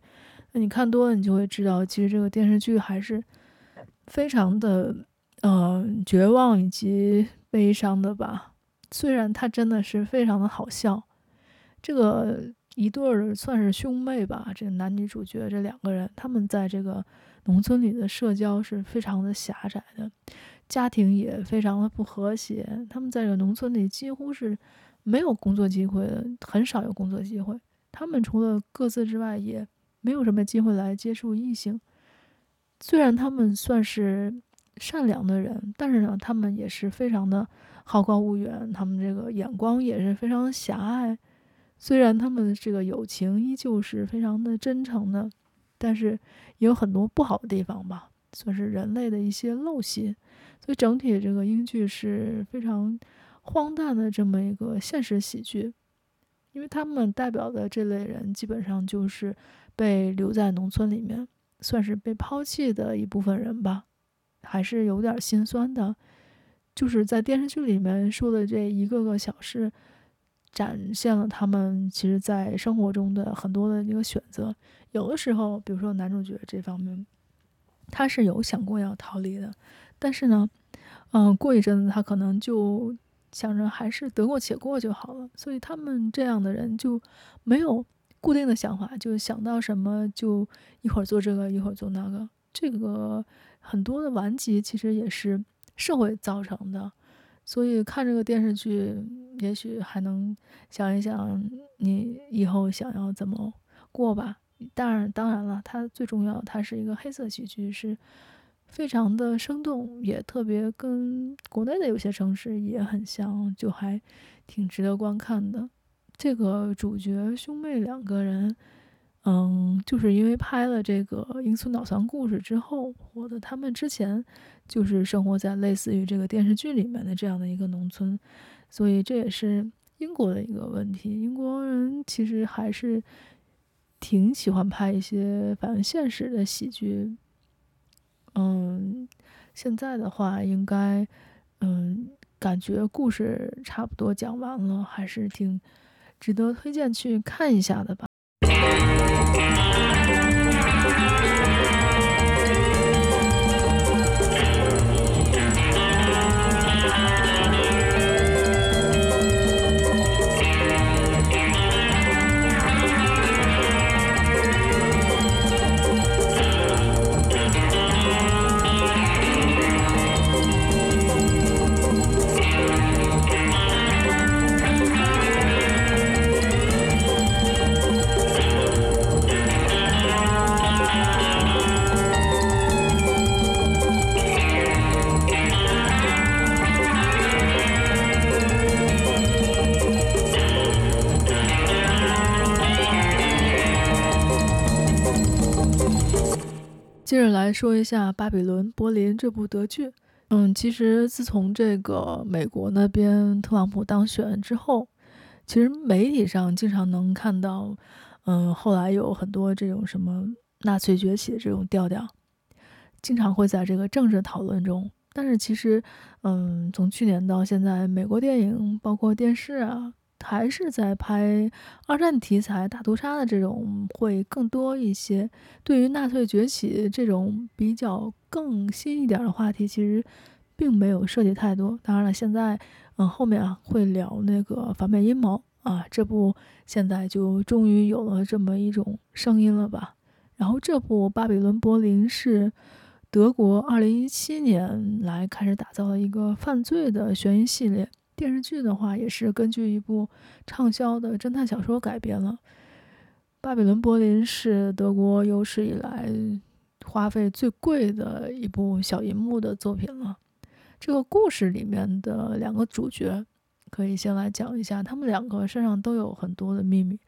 S2: 那你看多了，你就会知道，其实这个电视剧还是非常的、呃、绝望以及悲伤的吧。虽然它真的是非常的好笑，这个一对儿算是兄妹吧，这男女主角这两个人，他们在这个农村里的社交是非常的狭窄的。家庭也非常的不和谐，他们在这个农村里几乎是没有工作机会的，很少有工作机会。他们除了各自之外，也没有什么机会来接触异性。虽然他们算是善良的人，但是呢，他们也是非常的好高骛远，他们这个眼光也是非常狭隘。虽然他们这个友情依旧是非常的真诚的，但是也有很多不好的地方吧，算是人类的一些陋习。所以整体这个英剧是非常荒诞的这么一个现实喜剧，因为他们代表的这类人基本上就是被留在农村里面，算是被抛弃的一部分人吧，还是有点心酸的。就是在电视剧里面说的这一个个小事，展现了他们其实在生活中的很多的一个选择。有的时候，比如说男主角这方面，他是有想过要逃离的。但是呢，嗯、过一阵子他可能就想着还是得过且过就好了。所以他们这样的人就没有固定的想法，就想到什么就一会儿做这个，一会儿做那个。这个很多的顽疾其实也是社会造成的。所以看这个电视剧，也许还能想一想你以后想要怎么过吧。当然，当然了，它最重要，它是一个黑色喜剧，是。非常的生动，也特别跟国内的有些城市也很像，就还挺值得观看的。这个主角兄妹两个人，嗯，就是因为拍了这个《英村脑残故事》之后火的。他们之前就是生活在类似于这个电视剧里面的这样的一个农村，所以这也是英国的一个问题。英国人其实还是挺喜欢拍一些反映现实的喜剧。嗯，现在的话，应该，嗯，感觉故事差不多讲完了，还是挺值得推荐去看一下的吧。接着来说一下《巴比伦柏林》这部德剧。嗯，其实自从这个美国那边特朗普当选之后，其实媒体上经常能看到，嗯，后来有很多这种什么纳粹崛起的这种调调，经常会在这个政治讨论中。但是其实，嗯，从去年到现在，美国电影包括电视啊。还是在拍二战题材大屠杀的这种会更多一些。对于纳粹崛起这种比较更新一点的话题，其实并没有涉及太多。当然了，现在嗯后面啊会聊那个反美阴谋啊，这部现在就终于有了这么一种声音了吧。然后这部《巴比伦柏林》是德国二零一七年来开始打造的一个犯罪的悬疑系列。电视剧的话，也是根据一部畅销的侦探小说改编了。《巴比伦柏林》是德国有史以来花费最贵的一部小银幕的作品了。这个故事里面的两个主角，可以先来讲一下，他们两个身上都有很多的秘密。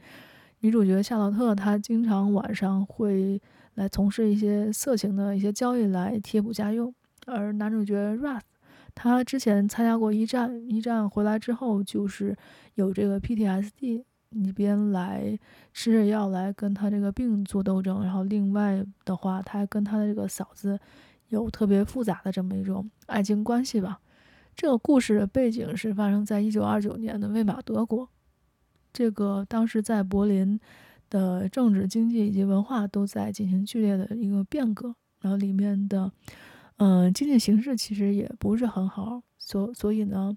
S2: 女主角夏洛特，她经常晚上会来从事一些色情的一些交易来贴补家用。而男主角 Rath 他之前参加过一战，一战回来之后就是有这个 PTSD，一边来吃着药来跟他这个病做斗争，然后另外的话，他还跟他的这个嫂子有特别复杂的这么一种爱情关系吧。这个故事的背景是发生在一九二九年的魏玛德国，这个当时在柏林的政治、经济以及文化都在进行剧烈的一个变革，然后里面的。嗯、经济形势其实也不是很好，所所以呢，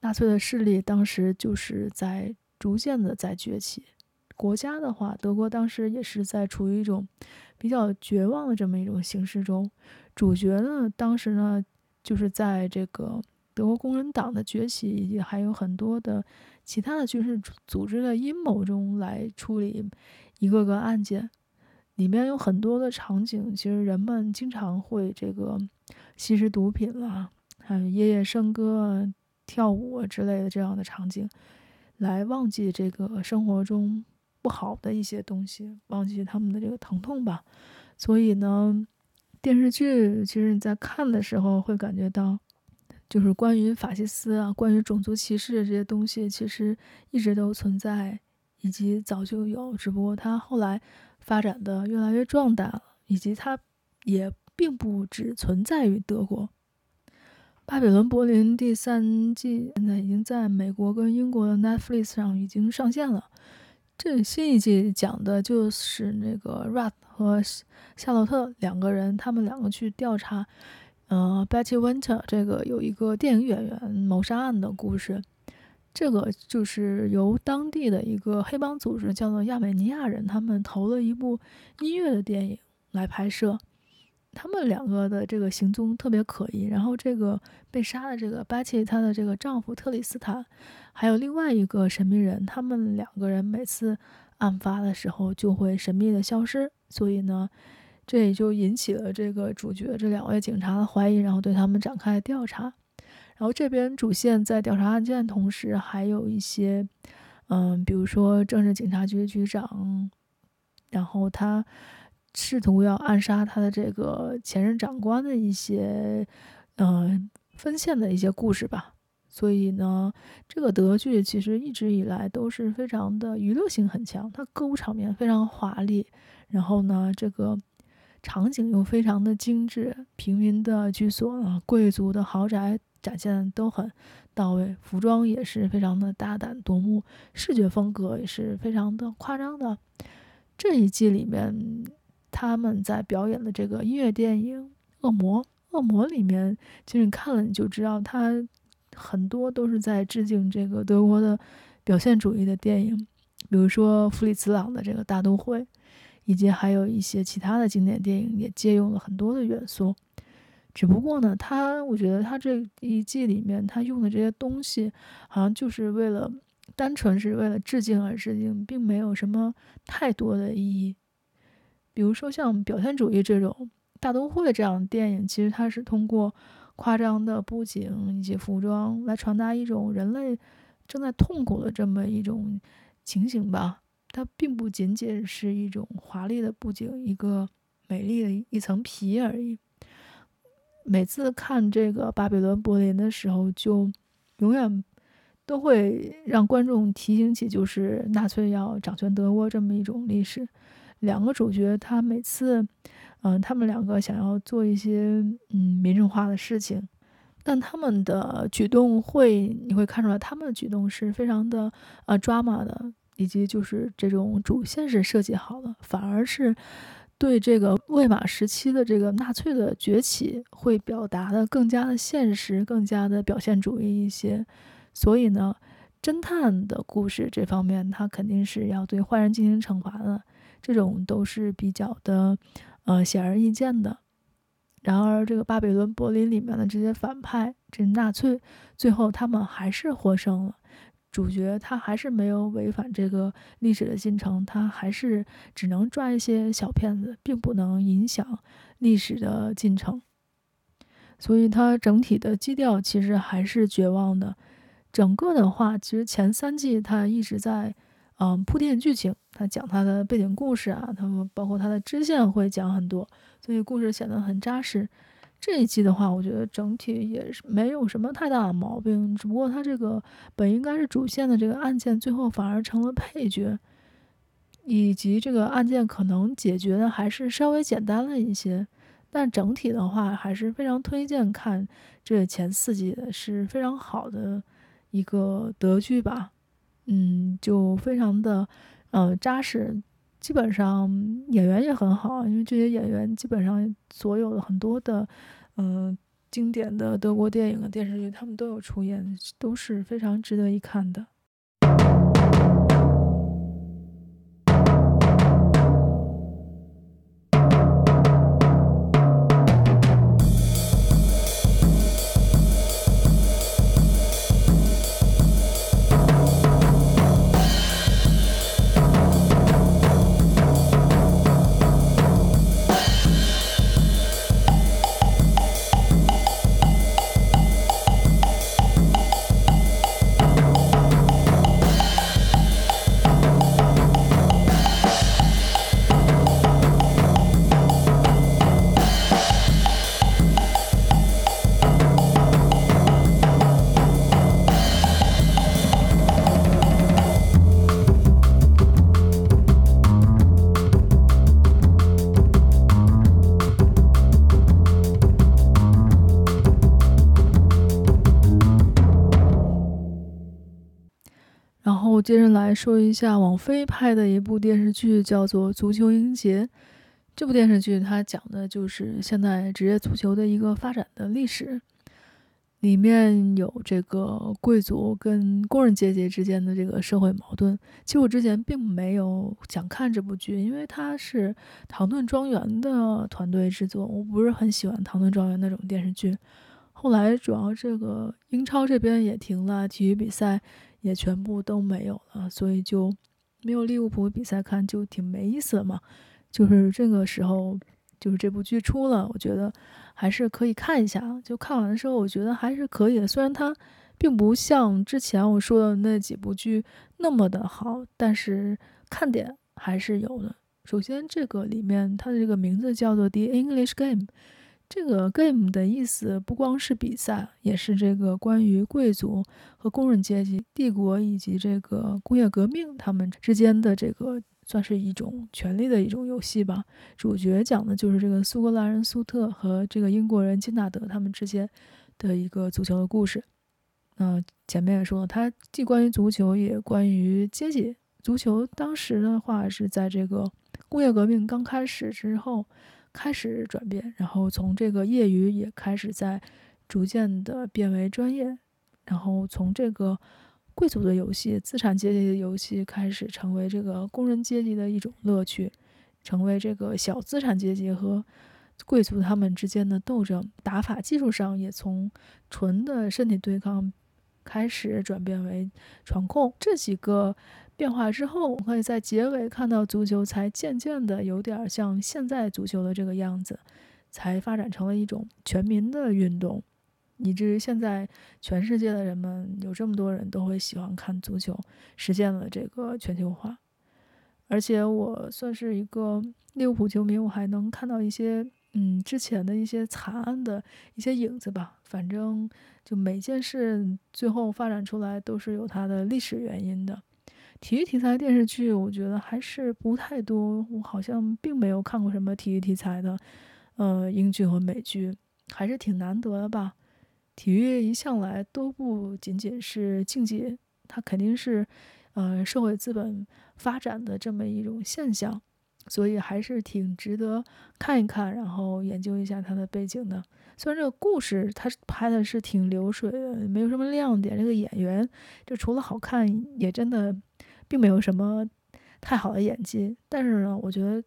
S2: 纳粹的势力当时就是在逐渐的在崛起。国家的话，德国当时也是在处于一种比较绝望的这么一种形势中。主角呢，当时呢，就是在这个德国工人党的崛起，以及还有很多的其他的军事组织的阴谋中来处理一个个案件。里面有很多的场景，其实人们经常会这个吸食毒品啦，还有夜夜笙歌、跳舞之类的这样的场景，来忘记这个生活中不好的一些东西，忘记他们的这个疼痛吧。所以呢，电视剧其实你在看的时候会感觉到，就是关于法西斯啊、关于种族歧视这些东西，其实一直都存在，以及早就有，只不过它后来。发展的越来越壮大了，以及它也并不只存在于德国。《巴比伦柏林》第三季现在已经在美国跟英国的 Netflix 上已经上线了。这新一季讲的就是那个 Rath 和夏洛特两个人，他们两个去调查，呃，Betty Winter 这个有一个电影演员谋杀案的故事。这个就是由当地的一个黑帮组织叫做亚美尼亚人，他们投了一部音乐的电影来拍摄。他们两个的这个行踪特别可疑。然后这个被杀的这个巴切，她的这个丈夫特里斯坦，还有另外一个神秘人，他们两个人每次案发的时候就会神秘的消失。所以呢，这也就引起了这个主角这两位警察的怀疑，然后对他们展开调查。然后这边主线在调查案件同时，还有一些，嗯，比如说政治警察局局长，然后他试图要暗杀他的这个前任长官的一些，嗯，分线的一些故事吧。所以呢，这个德剧其实一直以来都是非常的娱乐性很强，它歌舞场面非常华丽，然后呢，这个场景又非常的精致，平民的居所，贵族的豪宅。展现都很到位，服装也是非常的大胆夺目，视觉风格也是非常的夸张的。这一季里面，他们在表演的这个音乐电影《恶魔》，《恶魔》里面，其实你看了你就知道，它很多都是在致敬这个德国的表现主义的电影，比如说弗里茨朗的这个《大都会》，以及还有一些其他的经典电影也借用了很多的元素。只不过呢，他我觉得他这一季里面他用的这些东西，好像就是为了单纯是为了致敬而致敬，并没有什么太多的意义。比如说像表现主义这种大都会这样的电影，其实它是通过夸张的布景以及服装来传达一种人类正在痛苦的这么一种情形吧。它并不仅仅是一种华丽的布景，一个美丽的一层皮而已。每次看这个《巴比伦柏林》的时候，就永远都会让观众提醒起，就是纳粹要掌权德国这么一种历史。两个主角，他每次，嗯、他们两个想要做一些嗯民主化的事情，但他们的举动会，你会看出来，他们的举动是非常的呃 drama 的，以及就是这种主线是设计好的，反而是。对这个魏玛时期的这个纳粹的崛起，会表达的更加的现实，更加的表现主义一些。所以呢，侦探的故事这方面，他肯定是要对坏人进行惩罚的，这种都是比较的呃显而易见的。然而，这个巴比伦柏林里面的这些反派，这纳粹，最后他们还是获胜了。主角他还是没有违反这个历史的进程，他还是只能抓一些小骗子，并不能影响历史的进程。所以，他整体的基调其实还是绝望的。整个的话，其实前三季他一直在嗯铺垫剧情，他讲他的背景故事啊，他们包括他的支线会讲很多，所以故事显得很扎实。这一季的话，我觉得整体也是没有什么太大的毛病，只不过他这个本应该是主线的这个案件，最后反而成了配角，以及这个案件可能解决的还是稍微简单了一些。但整体的话，还是非常推荐看这前四季的，是非常好的一个德剧吧。嗯，就非常的呃扎实。基本上演员也很好，因为这些演员基本上所有的很多的，嗯、经典的德国电影和电视剧，他们都有出演，都是非常值得一看的。来说一下网飞拍的一部电视剧，叫做《足球英杰》。这部电视剧它讲的就是现在职业足球的一个发展的历史，里面有这个贵族跟工人阶级之间的这个社会矛盾。其实我之前并没有想看这部剧，因为它是唐顿庄园的团队制作，我不是很喜欢唐顿庄园那种电视剧。后来主要这个英超这边也停了体育比赛。也全部都没有了，所以就没有利物浦比赛看，就挺没意思的嘛。就是这个时候，就是这部剧出了，我觉得还是可以看一下。就看完的时候，我觉得还是可以的。虽然它并不像之前我说的那几部剧那么的好，但是看点还是有的。首先，这个里面它的这个名字叫做《The English Game》。这个 game 的意思不光是比赛，也是这个关于贵族和工人阶级、帝国以及这个工业革命他们之间的这个算是一种权力的一种游戏吧。主角讲的就是这个苏格兰人苏特和这个英国人金纳德他们之间的一个足球的故事。那、前面也说了，它既关于足球，也关于阶级。足球当时的话是在这个工业革命刚开始之后。开始转变，然后从这个业余也开始在逐渐的变为专业，然后从这个贵族的游戏、资产阶级的游戏开始成为这个工人阶级的一种乐趣，成为这个小资产阶级和贵族他们之间的斗争。打法技术上也从纯的身体对抗开始转变为传控，这几个。变化之后，我可以在结尾看到足球才渐渐的有点像现在足球的这个样子，才发展成了一种全民的运动，以至于现在全世界的人们有这么多人都会喜欢看足球，实现了这个全球化。而且我算是一个利物浦球迷，我还能看到一些嗯之前的一些惨案的一些影子吧。反正就每件事最后发展出来都是有它的历史原因的。体育题材电视剧，我觉得还是不太多。我好像并没有看过什么体育题材的，呃，英剧和美剧，还是挺难得的吧。体育一向来都不仅仅是竞技，它肯定是，呃，社会资本发展的这么一种现象，所以还是挺值得看一看，然后研究一下它的背景的。虽然这个故事它拍的是挺流水的，没有什么亮点，这个演员就除了好看，也真的。并没有什么太好的演技，但是呢，我觉得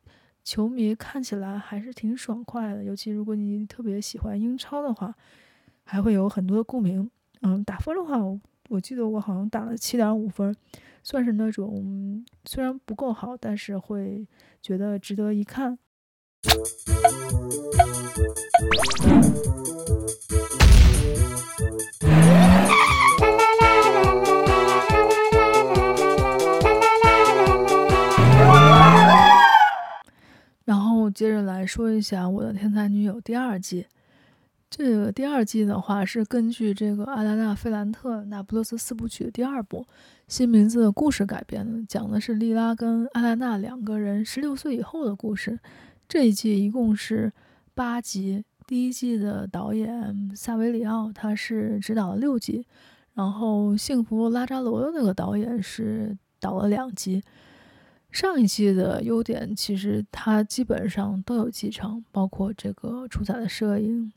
S2: 球迷看起来还是挺爽快的。尤其如果你特别喜欢英超的话，还会有很多的共鸣。嗯，打分的话，我我记得我好像打了七点五分，算是那种虽然不够好，但是会觉得值得一看。接着来说一下《我的天才女友》第二季。这个第二季的话是根据这个阿拉娜·费兰特《那不勒斯四部曲》的第二部新名字的故事改编的，讲的是莉拉跟阿拉娜两个人十六岁以后的故事。这一季一共是八集，第一季的导演萨维里奥他是执导了六集，然后幸福拉扎罗的那个导演是导了两集。上一季的优点其实它基本上都有继承，包括这个出彩的摄影。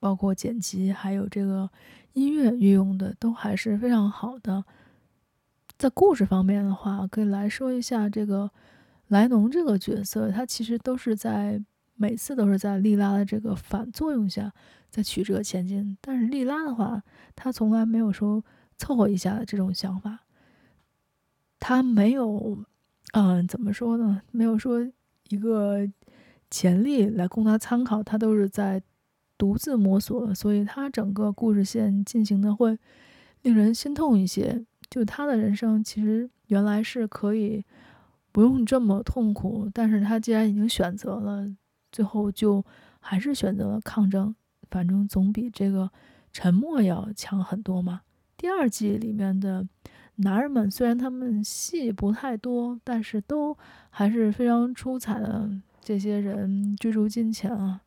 S2: 包括剪辑，还有这个音乐运用的都还是非常好的。在故事方面的话，可以来说一下这个莱农这个角色，他其实都是在每次都是在莉拉的这个反作用下在曲折前进。但是莉拉的话，他从来没有说凑合一下的这种想法，他没有，嗯，怎么说呢？没有说一个潜力来供他参考，他都是在。独自摸索，所以他整个故事线进行的会令人心痛一些。就他的人生其实原来是可以不用这么痛苦，但是他既然已经选择了，最后就还是选择了抗争。反正总比这个沉默要强很多嘛。第二季里面的男人们虽然他们戏不太多，但是都还是非常出彩的。这些人追逐金钱啊。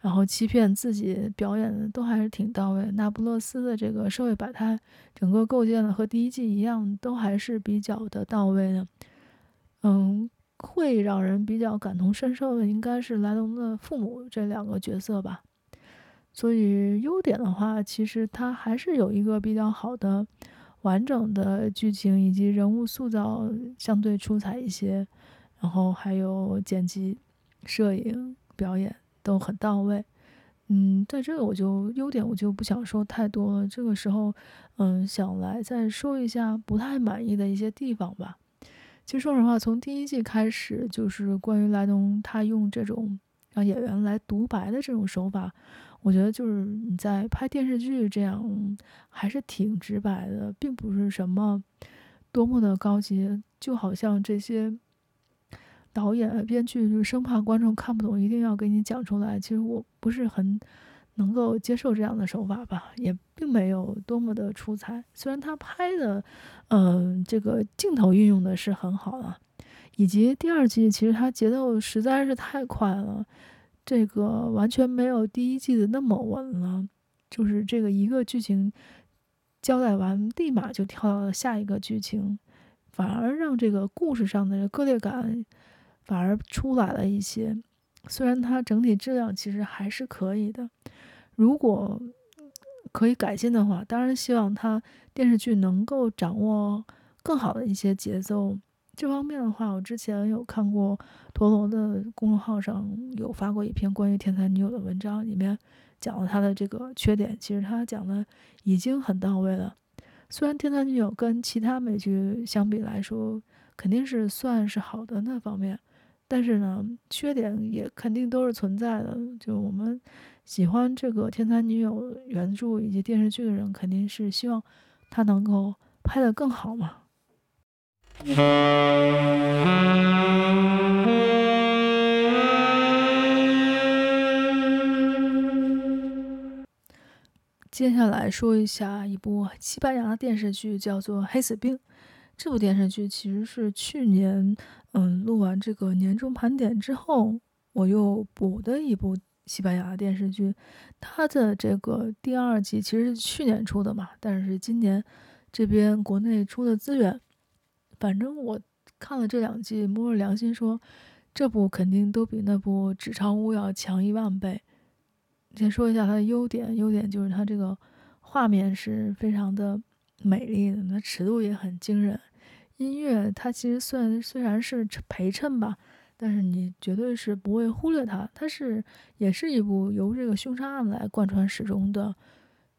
S2: 然后欺骗自己表演的都还是挺到位。那不勒斯的这个社会百态，整个构建的和第一季一样，都还是比较的到位的。嗯，会让人比较感同身受的，应该是莱农的父母这两个角色吧。所以优点的话，其实他还是有一个比较好的完整的剧情，以及人物塑造相对出彩一些。然后还有剪辑、摄影、表演。都很到位，嗯，在这个我就优点我就不想说太多了。这个时候，嗯，想来再说一下不太满意的一些地方吧。其实说实话，从第一季开始，就是关于莱农他用这种让演员来独白的这种手法，我觉得就是你在拍电视剧这样还是挺直白的，并不是什么多么的高级，就好像这些。导演、编剧就是生怕观众看不懂，一定要给你讲出来。其实我不是很能够接受这样的手法吧，也并没有多么的出彩。虽然他拍的，嗯、这个镜头运用的是很好的，以及第二季其实它节奏实在是太快了，这个完全没有第一季的那么稳了。就是这个一个剧情交代完，立马就跳到了下一个剧情，反而让这个故事上的割裂感。反而出来了一些，虽然它整体质量其实还是可以的。如果可以改进的话，当然希望它电视剧能够掌握更好的一些节奏。这方面的话，我之前有看过陀螺的公众号上有发过一篇关于《天才女友》的文章，里面讲了他的这个缺点。其实他讲的已经很到位了。虽然《天才女友》跟其他美剧相比来说，肯定是算是好的那方面。但是呢，缺点也肯定都是存在的。就我们喜欢这个《天才女友》原著以及电视剧的人，肯定是希望他能够拍得更好嘛。接下来说一下一部西班牙的电视剧，叫做《黑死病》。这部电视剧其实是去年。嗯，录完这个年终盘点之后，我又补的一部西班牙电视剧。它的这个第二季其实是去年出的嘛，但是今年这边国内出的资源，反正我看了这两季，摸着良心说，这部肯定都比那部《纸钞屋》要强一万倍。先说一下它的优点，优点就是它这个画面是非常的美丽的，那尺度也很惊人。音乐它其实算虽然是陪衬吧，但是你绝对是不会忽略它。它是也是一部由这个凶杀案来贯穿始终的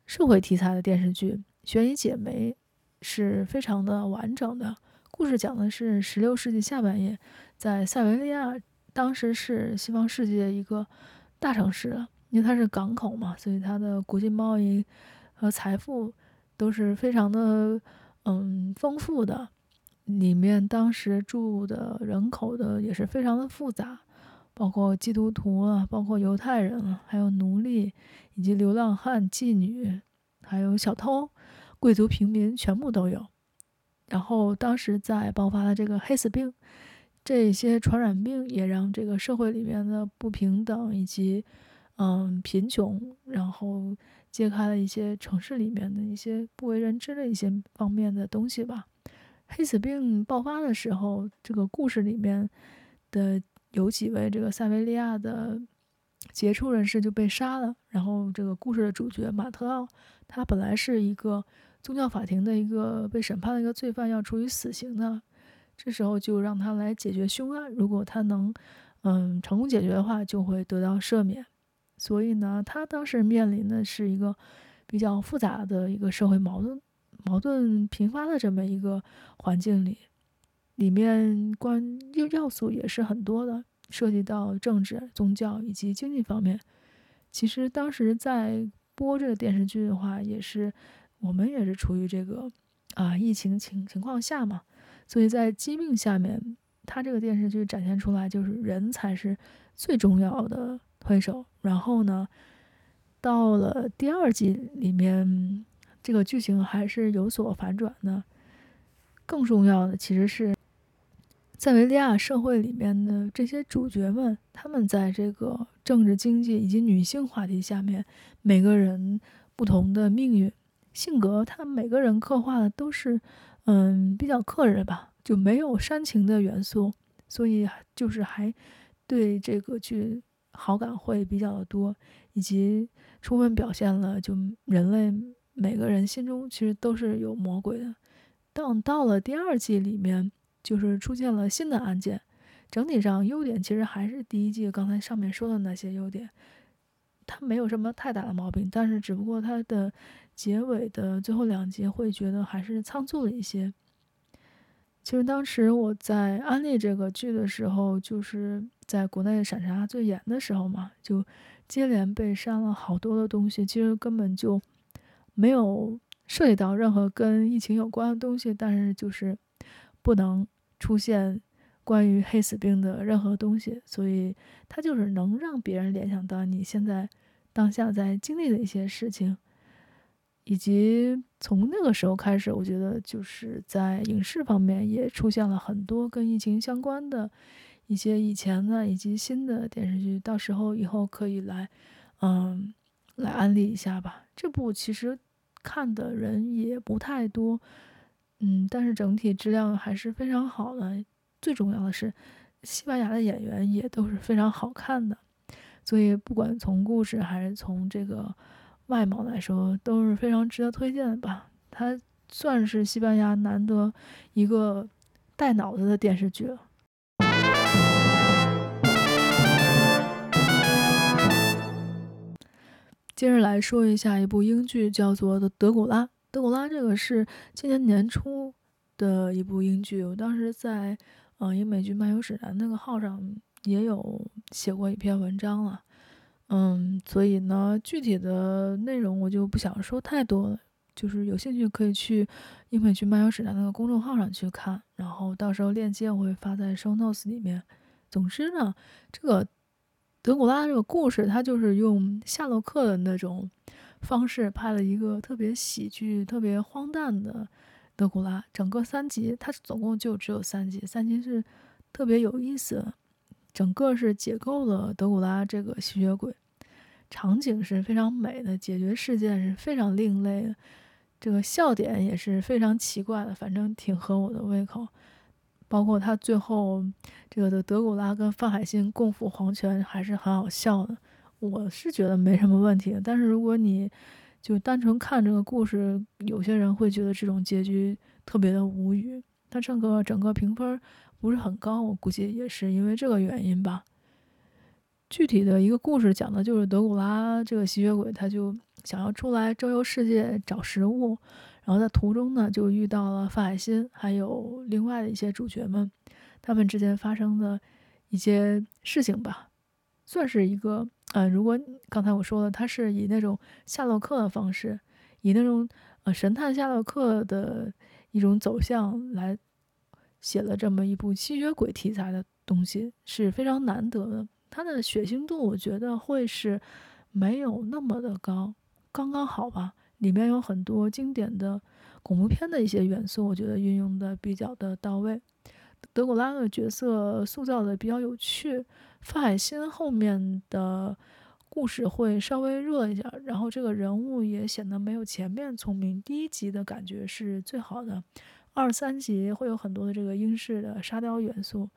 S2: 社会题材的电视剧，悬疑解谜是非常的完整的。故事讲的是十六世纪下半叶，在塞维利亚，当时是西方世界一个大城市，因为它是港口嘛，所以它的国际贸易和财富都是非常的嗯丰富的。里面当时住的人口的也是非常的复杂，包括基督徒啊，包括犹太人，还有奴隶，以及流浪汉、妓女，还有小偷、贵族、平民，全部都有。然后当时在爆发了这个黑死病，这些传染病也让这个社会里面的不平等以及嗯贫穷，然后揭开了一些城市里面的一些不为人知的一些方面的东西吧。黑死病爆发的时候，这个故事里面的有几位这个塞维利亚的杰出人士就被杀了，然后这个故事的主角马特奥，他本来是一个。宗教法庭的一个被审判的一个罪犯要处以死刑的，这时候就让他来解决凶案。如果他能，嗯，成功解决的话，就会得到赦免。所以呢，他当时面临的是一个比较复杂的一个社会矛盾，矛盾频发的这么一个环境里，里面关要要素也是很多的，涉及到政治、宗教以及经济方面。其实当时在播这个电视剧的话，也是。我们也是处于这个啊疫情情情况下嘛，所以在疾病下面，他这个电视剧展现出来就是人才是最重要的推手。然后呢，到了第二季里面，这个剧情还是有所反转的。更重要的其实是塞维利亚社会里面的这些主角们，他们在这个政治、经济以及女性话题下面，每个人不同的命运。性格，他每个人刻画的都是，嗯，比较克人吧，就没有煽情的元素，所以就是还对这个剧好感会比较的多，以及充分表现了就人类每个人心中其实都是有魔鬼的。但到了第二季里面，就是出现了新的案件，整体上优点其实还是第一季刚才上面说的那些优点，它没有什么太大的毛病，但是只不过它的。结尾的最后两节会觉得还是仓促了一些。其实当时我在安利这个剧的时候，就是在国内审查最严的时候嘛，就接连被删了好多的东西，其实根本就没有涉及到任何跟疫情有关的东西，但是就是不能出现关于黑死病的任何东西，所以它就是能让别人联想到你现在当下在经历的一些事情。以及从那个时候开始，我觉得就是在影视方面也出现了很多跟疫情相关的一些以前的以及新的电视剧，到时候以后可以来，嗯，来安利一下吧。这部其实看的人也不太多，嗯，但是整体质量还是非常好的。最重要的是，西班牙的演员也都是非常好看的，所以不管从故事还是从这个。外貌来说都是非常值得推荐的吧，它算是西班牙难得一个带脑子的电视剧了。接着来说一下一部英剧，叫做《的德古拉》。德古拉这个是今年年初的一部英剧，我当时在嗯英美剧漫游指南那个号上也有写过一篇文章了。嗯，所以呢，具体的内容我就不想说太多了。就是有兴趣可以去英美剧漫游指南那个公众号上去看，然后到时候链接我会发在 show notes 里面。总之呢，这个德古拉这个故事，它就是用夏洛克的那种方式拍了一个特别喜剧、特别荒诞的德古拉。整个三集，它总共就只有三集，三集是特别有意思。整个是解构了德古拉这个吸血鬼，场景是非常美的，解决事件是非常另类的，这个笑点也是非常奇怪的，反正挺合我的胃口。包括他最后这个的德古拉跟范海辛共赴黄泉还是很好笑的，我是觉得没什么问题。但是如果你就单纯看这个故事，有些人会觉得这种结局特别的无语。他整个整个评分。不是很高，我估计也是因为这个原因吧。具体的一个故事讲的就是德古拉这个吸血鬼，他就想要出来周游世界找食物，然后在途中呢就遇到了范海辛，还有另外的一些主角们，他们之间发生的一些事情吧，算是一个，呃，如果刚才我说了，他是以那种夏洛克的方式，以那种呃神探夏洛克的一种走向来。写了这么一部吸血鬼题材的东西是非常难得的，它的血腥度我觉得会是没有那么的高，刚刚好吧。里面有很多经典的恐怖片的一些元素，我觉得运用的比较的到位。德古拉的角色塑造的比较有趣，范海辛后面的故事会稍微弱一点，然后这个人物也显得没有前面聪明。第一集的感觉是最好的，二三集会有很多的这个英式的沙雕元素，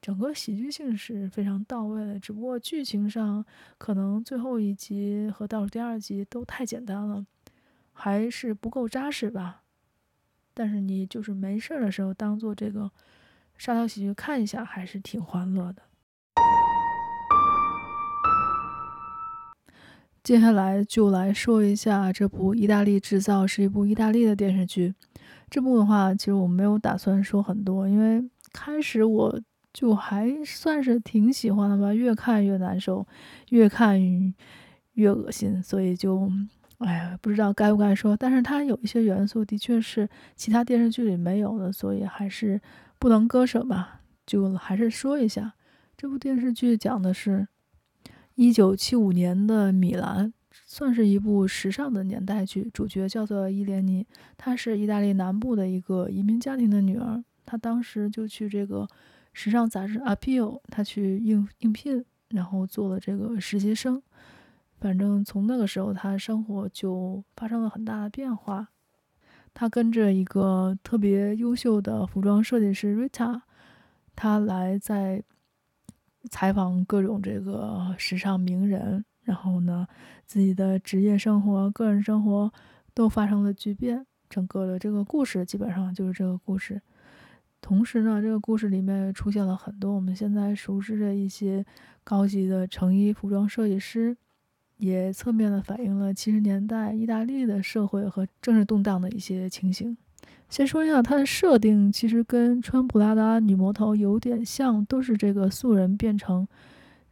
S2: 整个喜剧性是非常到位的。只不过剧情上可能最后一集和倒数第二集都太简单了，还是不够扎实吧。但是你就是没事的时候当做这个。沙雕喜剧看一下还是挺欢乐的。接下来就来说一下这部《意大利制造》是一部意大利的电视剧。这部的话，其实我没有打算说很多，因为开始我就还算是挺喜欢的吧，越看越难受，越看越恶心，所以就哎呀，不知道该不该说。但是它有一些元素的确是其他电视剧里没有的，所以还是。不能割舍吧，就还是说一下，这部电视剧讲的是一九七五年的米兰，算是一部时尚的年代剧。主角叫做伊莲妮，她是意大利南部的一个移民家庭的女儿。她当时就去这个时尚杂志《Appeal》，她去应应聘，然后做了这个实习生。反正从那个时候，她生活就发生了很大的变化。他跟着一个特别优秀的服装设计师 Rita，他来在采访各种这个时尚名人，然后呢，自己的职业生活、个人生活都发生了巨变。整个的这个故事基本上就是这个故事。同时呢，这个故事里面出现了很多我们现在熟知的一些高级的成衣服装设计师。也侧面的反映了七十年代意大利的社会和政治动荡的一些情形。先说一下它的设定，其实跟穿普拉达女魔头有点像，都是这个素人变成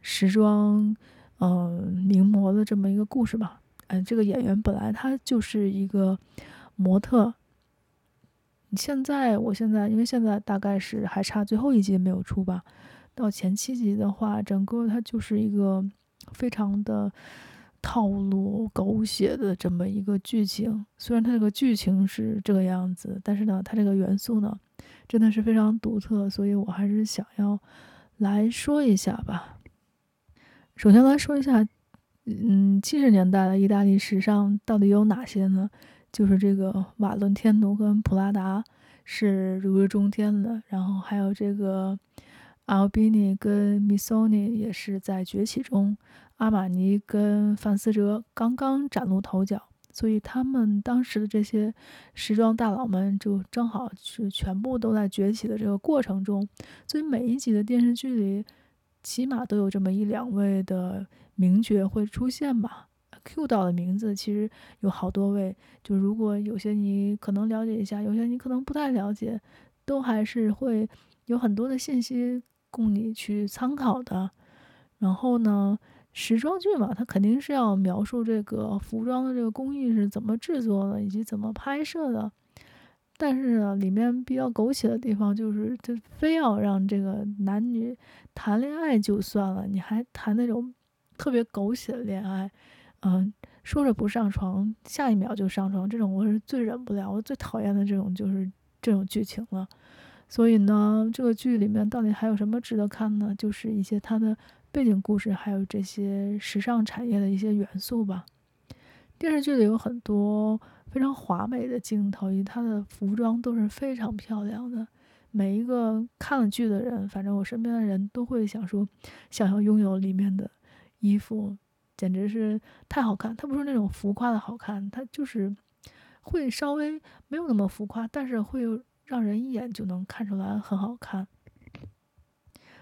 S2: 时装，呃，名模的这么一个故事吧。嗯、这个演员本来他就是一个模特。现在，我现在因为现在大概是还差最后一集没有出吧，到前七集的话，整个它就是一个非常的。套路狗血的这么一个剧情，虽然它这个剧情是这个样子，但是呢，它这个元素呢，真的是非常独特，所以我还是想要来说一下吧。首先来说一下，嗯，七十年代的意大利时尚到底有哪些呢？就是这个瓦伦天奴跟普拉达是如日中天的，然后还有这个阿尔比尼跟米索尼也是在崛起中。阿玛尼跟范思哲刚刚崭露头角，所以他们当时的这些时装大佬们就正好是全部都在崛起的这个过程中。所以每一集的电视剧里，起码都有这么一两位的名角会出现吧。Q 到的名字其实有好多位，就如果有些你可能了解一下，有些你可能不太了解，都还是会有很多的信息供你去参考的。然后呢，时装剧嘛，它肯定是要描述这个服装的这个工艺是怎么制作的，以及怎么拍摄的。但是呢，里面比较狗血的地方就是，就非要让这个男女谈恋爱就算了，你还谈那种特别狗血的恋爱，嗯，说着不上床，下一秒就上床，这种我是最忍不了，我最讨厌的这种就是这种剧情了。所以呢，这个剧里面到底还有什么值得看呢？就是一些它的。背景故事还有这些时尚产业的一些元素吧。电视剧里有很多非常华美的镜头，以及它的服装都是非常漂亮的。每一个看了剧的人，反正我身边的人都会想说，想要拥有里面的衣服，简直是太好看。它不是那种浮夸的好看，它就是会稍微没有那么浮夸，但是会让人一眼就能看出来很好看，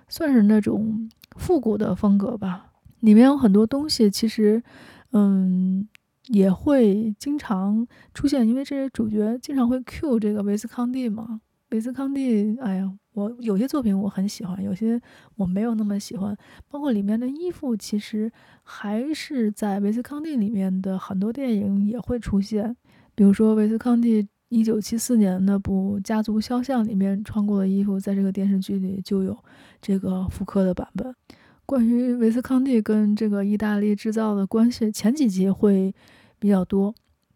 S2: 算是那种。复古的风格吧，里面有很多东西，其实，嗯，也会经常出现，因为这些主角经常会 cue 这个维斯康蒂嘛。维斯康蒂，哎呀，我有些作品我很喜欢，有些我没有那么喜欢。包括里面的衣服，其实还是在维斯康蒂里面的很多电影也会出现，比如说维斯康蒂。一九七四年那部《家族肖像》里面穿过的衣服，在这个电视剧里就有这个复刻的版本。关于维斯康蒂跟这个意大利制造的关系，前几集会比较多。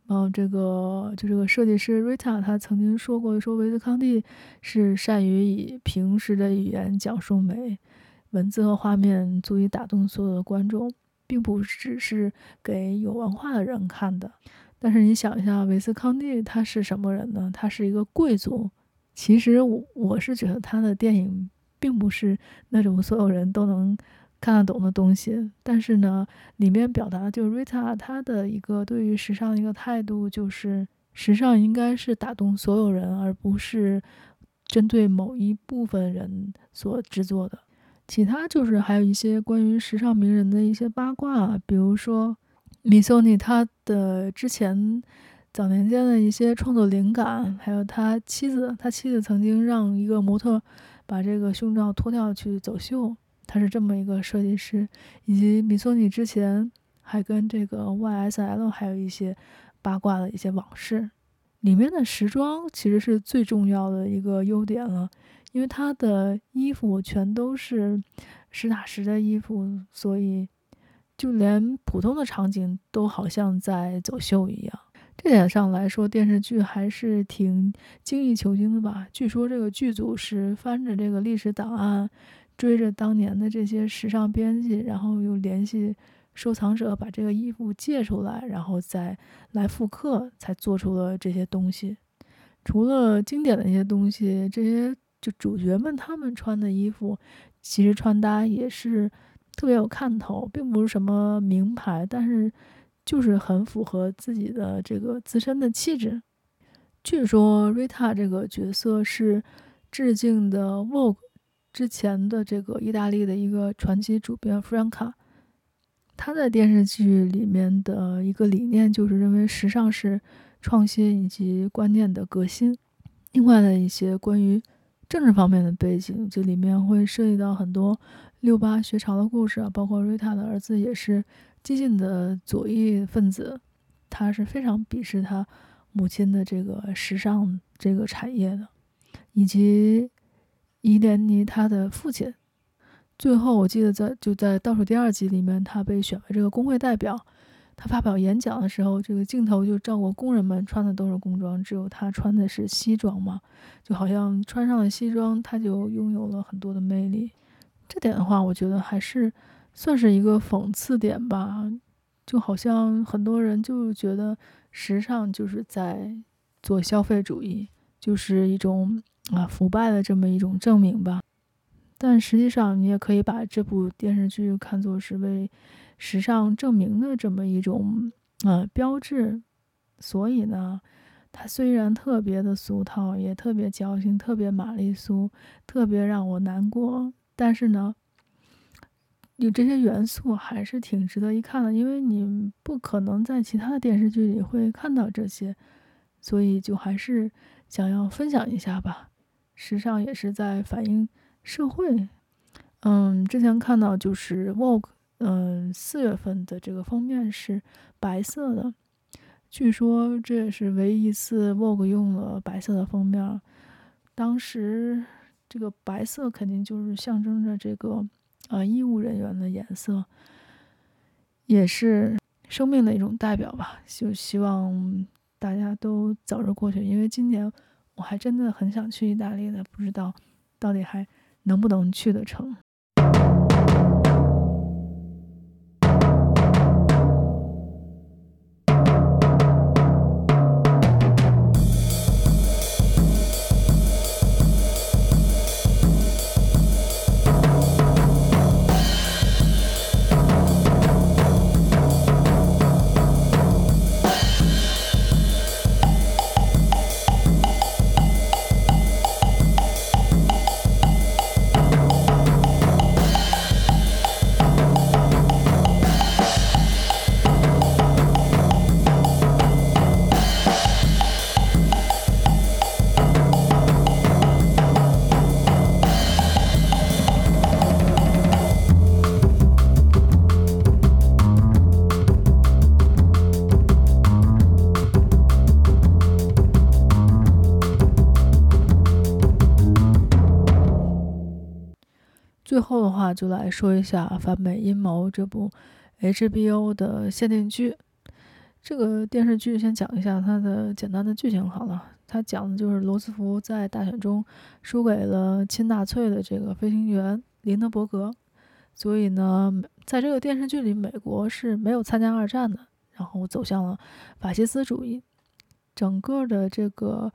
S2: 然后这个就这个设计师 Rita，他曾经说过，说维斯康蒂是善于以平实的语言讲述美，文字和画面足以打动所有的观众，并不只是给有文化的人看的。但是你想一下，维斯康蒂他是什么人呢？他是一个贵族。其实我我是觉得他的电影并不是那种所有人都能看得懂的东西。但是呢，里面表达的就是 Rita 她的一个对于时尚的一个态度，就是时尚应该是打动所有人，而不是针对某一部分人所制作的。其他就是还有一些关于时尚名人的一些八卦，比如说。米索尼他的之前早年间的一些创作灵感，还有他妻子，他妻子曾经让一个模特把这个胸罩脱掉去走秀，他是这么一个设计师。以及米索尼之前还跟这个 YSL 还有一些八卦的一些往事。里面的时装其实是最重要的一个优点了，因为他的衣服全都是实打实的衣服，所以。就连普通的场景都好像在走秀一样，这点上来说，电视剧还是挺精益求精的吧。据说这个剧组是翻着这个历史档案，追着当年的这些时尚编辑，然后又联系收藏者，把这个衣服借出来，然后再来复刻，才做出了这些东西。除了经典的一些东西，这些就主角们他们穿的衣服，其实穿搭也是。特别有看头，并不是什么名牌，但是就是很符合自己的这个自身的气质。据说瑞塔这个角色是致敬的 Vogue 之前的这个意大利的一个传奇主编弗兰卡。他在电视剧里面的一个理念就是认为时尚是创新以及观念的革新。另外的一些关于政治方面的背景，就里面会涉及到很多。六八学潮的故事啊，包括瑞塔的儿子也是激进的左翼分子，他是非常鄙视他母亲的这个时尚这个产业的，以及伊莲妮他的父亲。最后我记得在就在倒数第二集里面，他被选为这个工会代表，他发表演讲的时候，这个镜头就照过工人们穿的都是工装，只有他穿的是西装嘛，就好像穿上了西装，他就拥有了很多的魅力。这点的话，我觉得还是算是一个讽刺点吧，就好像很多人就觉得时尚就是在做消费主义，就是一种啊腐败的这么一种证明吧。但实际上，你也可以把这部电视剧看作是为时尚证明的这么一种啊标志。所以呢，它虽然特别的俗套，也特别矫情，特别玛丽苏，特别让我难过。但是呢，有这些元素还是挺值得一看的，因为你不可能在其他的电视剧里会看到这些，所以就还是想要分享一下吧。时尚也是在反映社会。嗯，之前看到就是《Vogue》，嗯，四月份的这个封面是白色的，据说这也是唯一一次《Vogue》用了白色的封面，当时。这个白色肯定就是象征着这个，呃，医务人员的颜色，也是生命的一种代表吧。就希望大家都早日过去，因为今年我还真的很想去意大利的，不知道到底还能不能去得成。话，就来说一下《反美阴谋》这部 HBO 的限定剧。这个电视剧先讲一下它的简单的剧情好了。它讲的就是罗斯福在大选中输给了亲纳粹的这个飞行员林德伯格，所以呢，在这个电视剧里，美国是没有参加二战的，然后走向了法西斯主义。整个的这个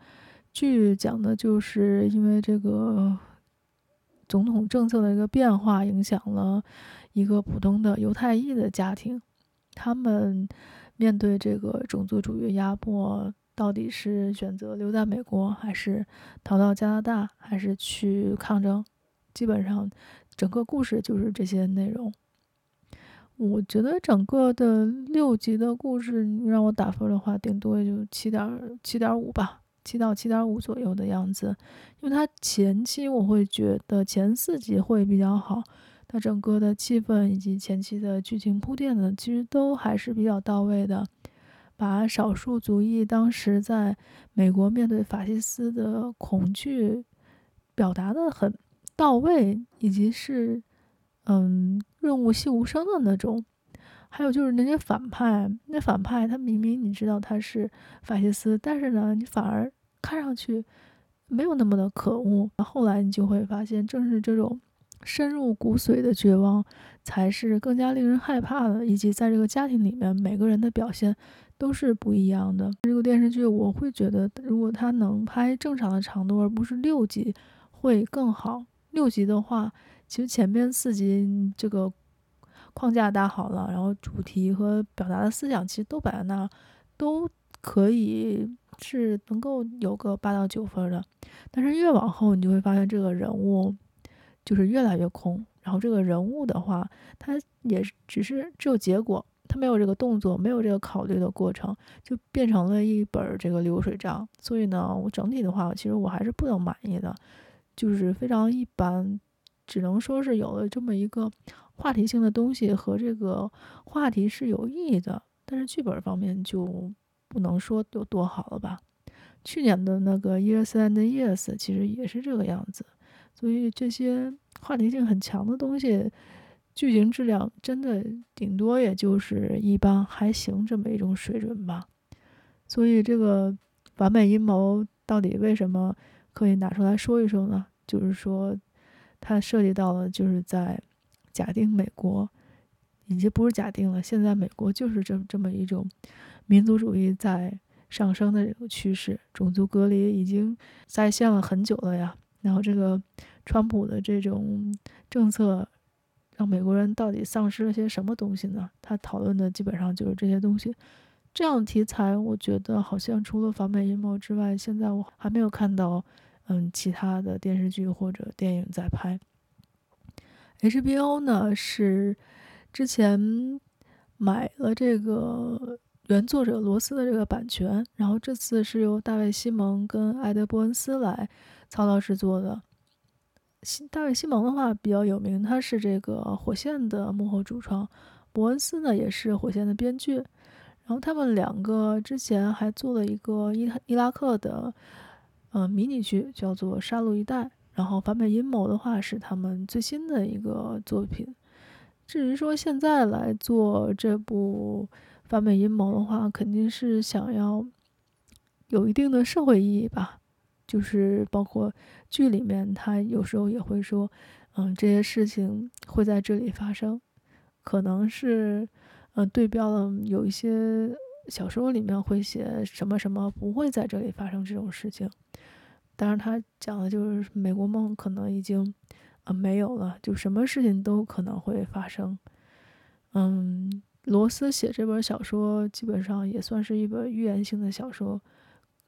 S2: 剧讲的就是因为这个总统政策的一个变化，影响了一个普通的犹太裔的家庭，他们。面对这个种族主义压迫，到底是选择留在美国，还是逃到加拿大，还是去抗争？基本上，整个故事就是这些内容。我觉得整个的六集的故事，你让我打分的话，顶多也就七点七点五吧，七到七点五左右的样子。因为它前期我会觉得前四集会比较好。它整个的气氛以及前期的剧情铺垫呢，其实都还是比较到位的，把少数族裔当时在美国面对法西斯的恐惧表达的很到位，以及是嗯润物细无声的那种。还有就是那些反派，那反派他明明你知道他是法西斯，但是呢，你反而看上去没有那么的可恶。后来你就会发现，正是这种。深入骨髓的绝望，才是更加令人害怕的。以及在这个家庭里面，每个人的表现都是不一样的。这个电视剧，我会觉得，如果它能拍正常的长度，而不是六集，会更好。六集的话，其实前面四集这个框架搭好了，然后主题和表达的思想其实都摆在那儿，都可以是能够有个八到九分的。但是越往后，你就会发现这个人物。就是越来越空，然后这个人物的话，他也只是只有结果，他没有这个动作，没有这个考虑的过程，就变成了一本这个流水账。所以呢，我整体的话，其实我还是不能满意的，就是非常一般，只能说是有了这么一个话题性的东西和这个话题是有意义的，但是剧本方面就不能说有多好了吧。去年的那个 Years and Years 其实也是这个样子。所以这些话题性很强的东西，剧情质量真的顶多也就是一般还行这么一种水准吧。所以这个完美阴谋到底为什么可以拿出来说一说呢？就是说它涉及到了就是在假定美国已经不是假定了，现在美国就是这这么一种民族主义在上升的这个趋势，种族隔离已经再现了很久了呀。然后这个。川普的这种政策，让美国人到底丧失了些什么东西呢？他讨论的基本上就是这些东西。这样题材，我觉得好像除了反美阴谋之外，现在我还没有看到，嗯，其他的电视剧或者电影在拍。HBO 呢是之前买了这个原作者罗斯的这个版权，然后这次是由大卫·西蒙跟艾德·伯恩斯来操刀制作的。大卫·西蒙的话比较有名，他是这个《火线》的幕后主创，伯恩斯呢也是《火线》的编剧，然后他们两个之前还做了一个伊伊拉克的呃迷你剧，叫做《杀戮一代》，然后《反美阴谋》的话是他们最新的一个作品。至于说现在来做这部《反美阴谋》的话，肯定是想要有一定的社会意义吧。就是包括剧里面，他有时候也会说，嗯，这些事情会在这里发生，可能是，嗯，对标了有一些小说里面会写什么什么不会在这里发生这种事情。当然，他讲的就是美国梦可能已经，呃，没有了，就什么事情都可能会发生。嗯，罗斯写这本小说基本上也算是一本预言性的小说。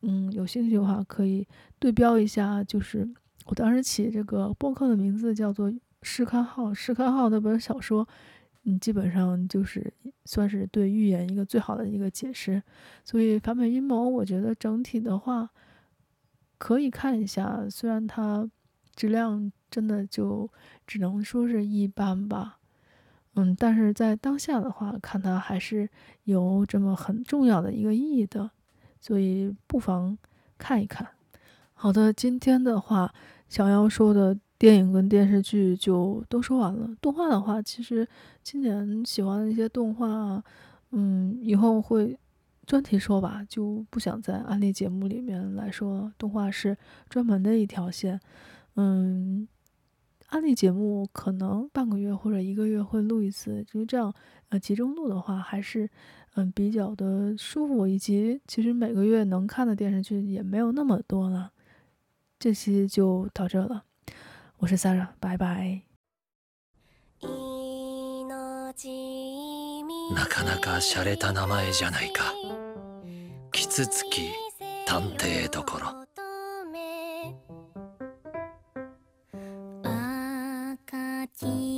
S2: 嗯，有兴趣的话可以对标一下，就是我当时起这个播客的名字叫做《试刊号》，试刊号那本小说，嗯，基本上就是算是对预言一个最好的一个解释。所以反美阴谋，我觉得整体的话可以看一下，虽然它质量真的就只能说是一般吧，嗯，但是在当下的话，看它还是有这么很重要的一个意义的。所以不妨看一看。好的，今天的话想要说的电影跟电视剧就都说完了。动画的话，其实今年喜欢的一些动画，嗯，以后会专题说吧，就不想在安利节目里面来说。动画是专门的一条线，嗯，安利节目可能半个月或者一个月会录一次，因为这样，呃，集中录的话还是嗯比较的舒服，以及其实每个月能看的电视剧也没有那么多了。这期就到这了。我是 Sarah，拜拜。
S3: なかなか洒落た名前じゃないか。キツツキ探侦所。赤き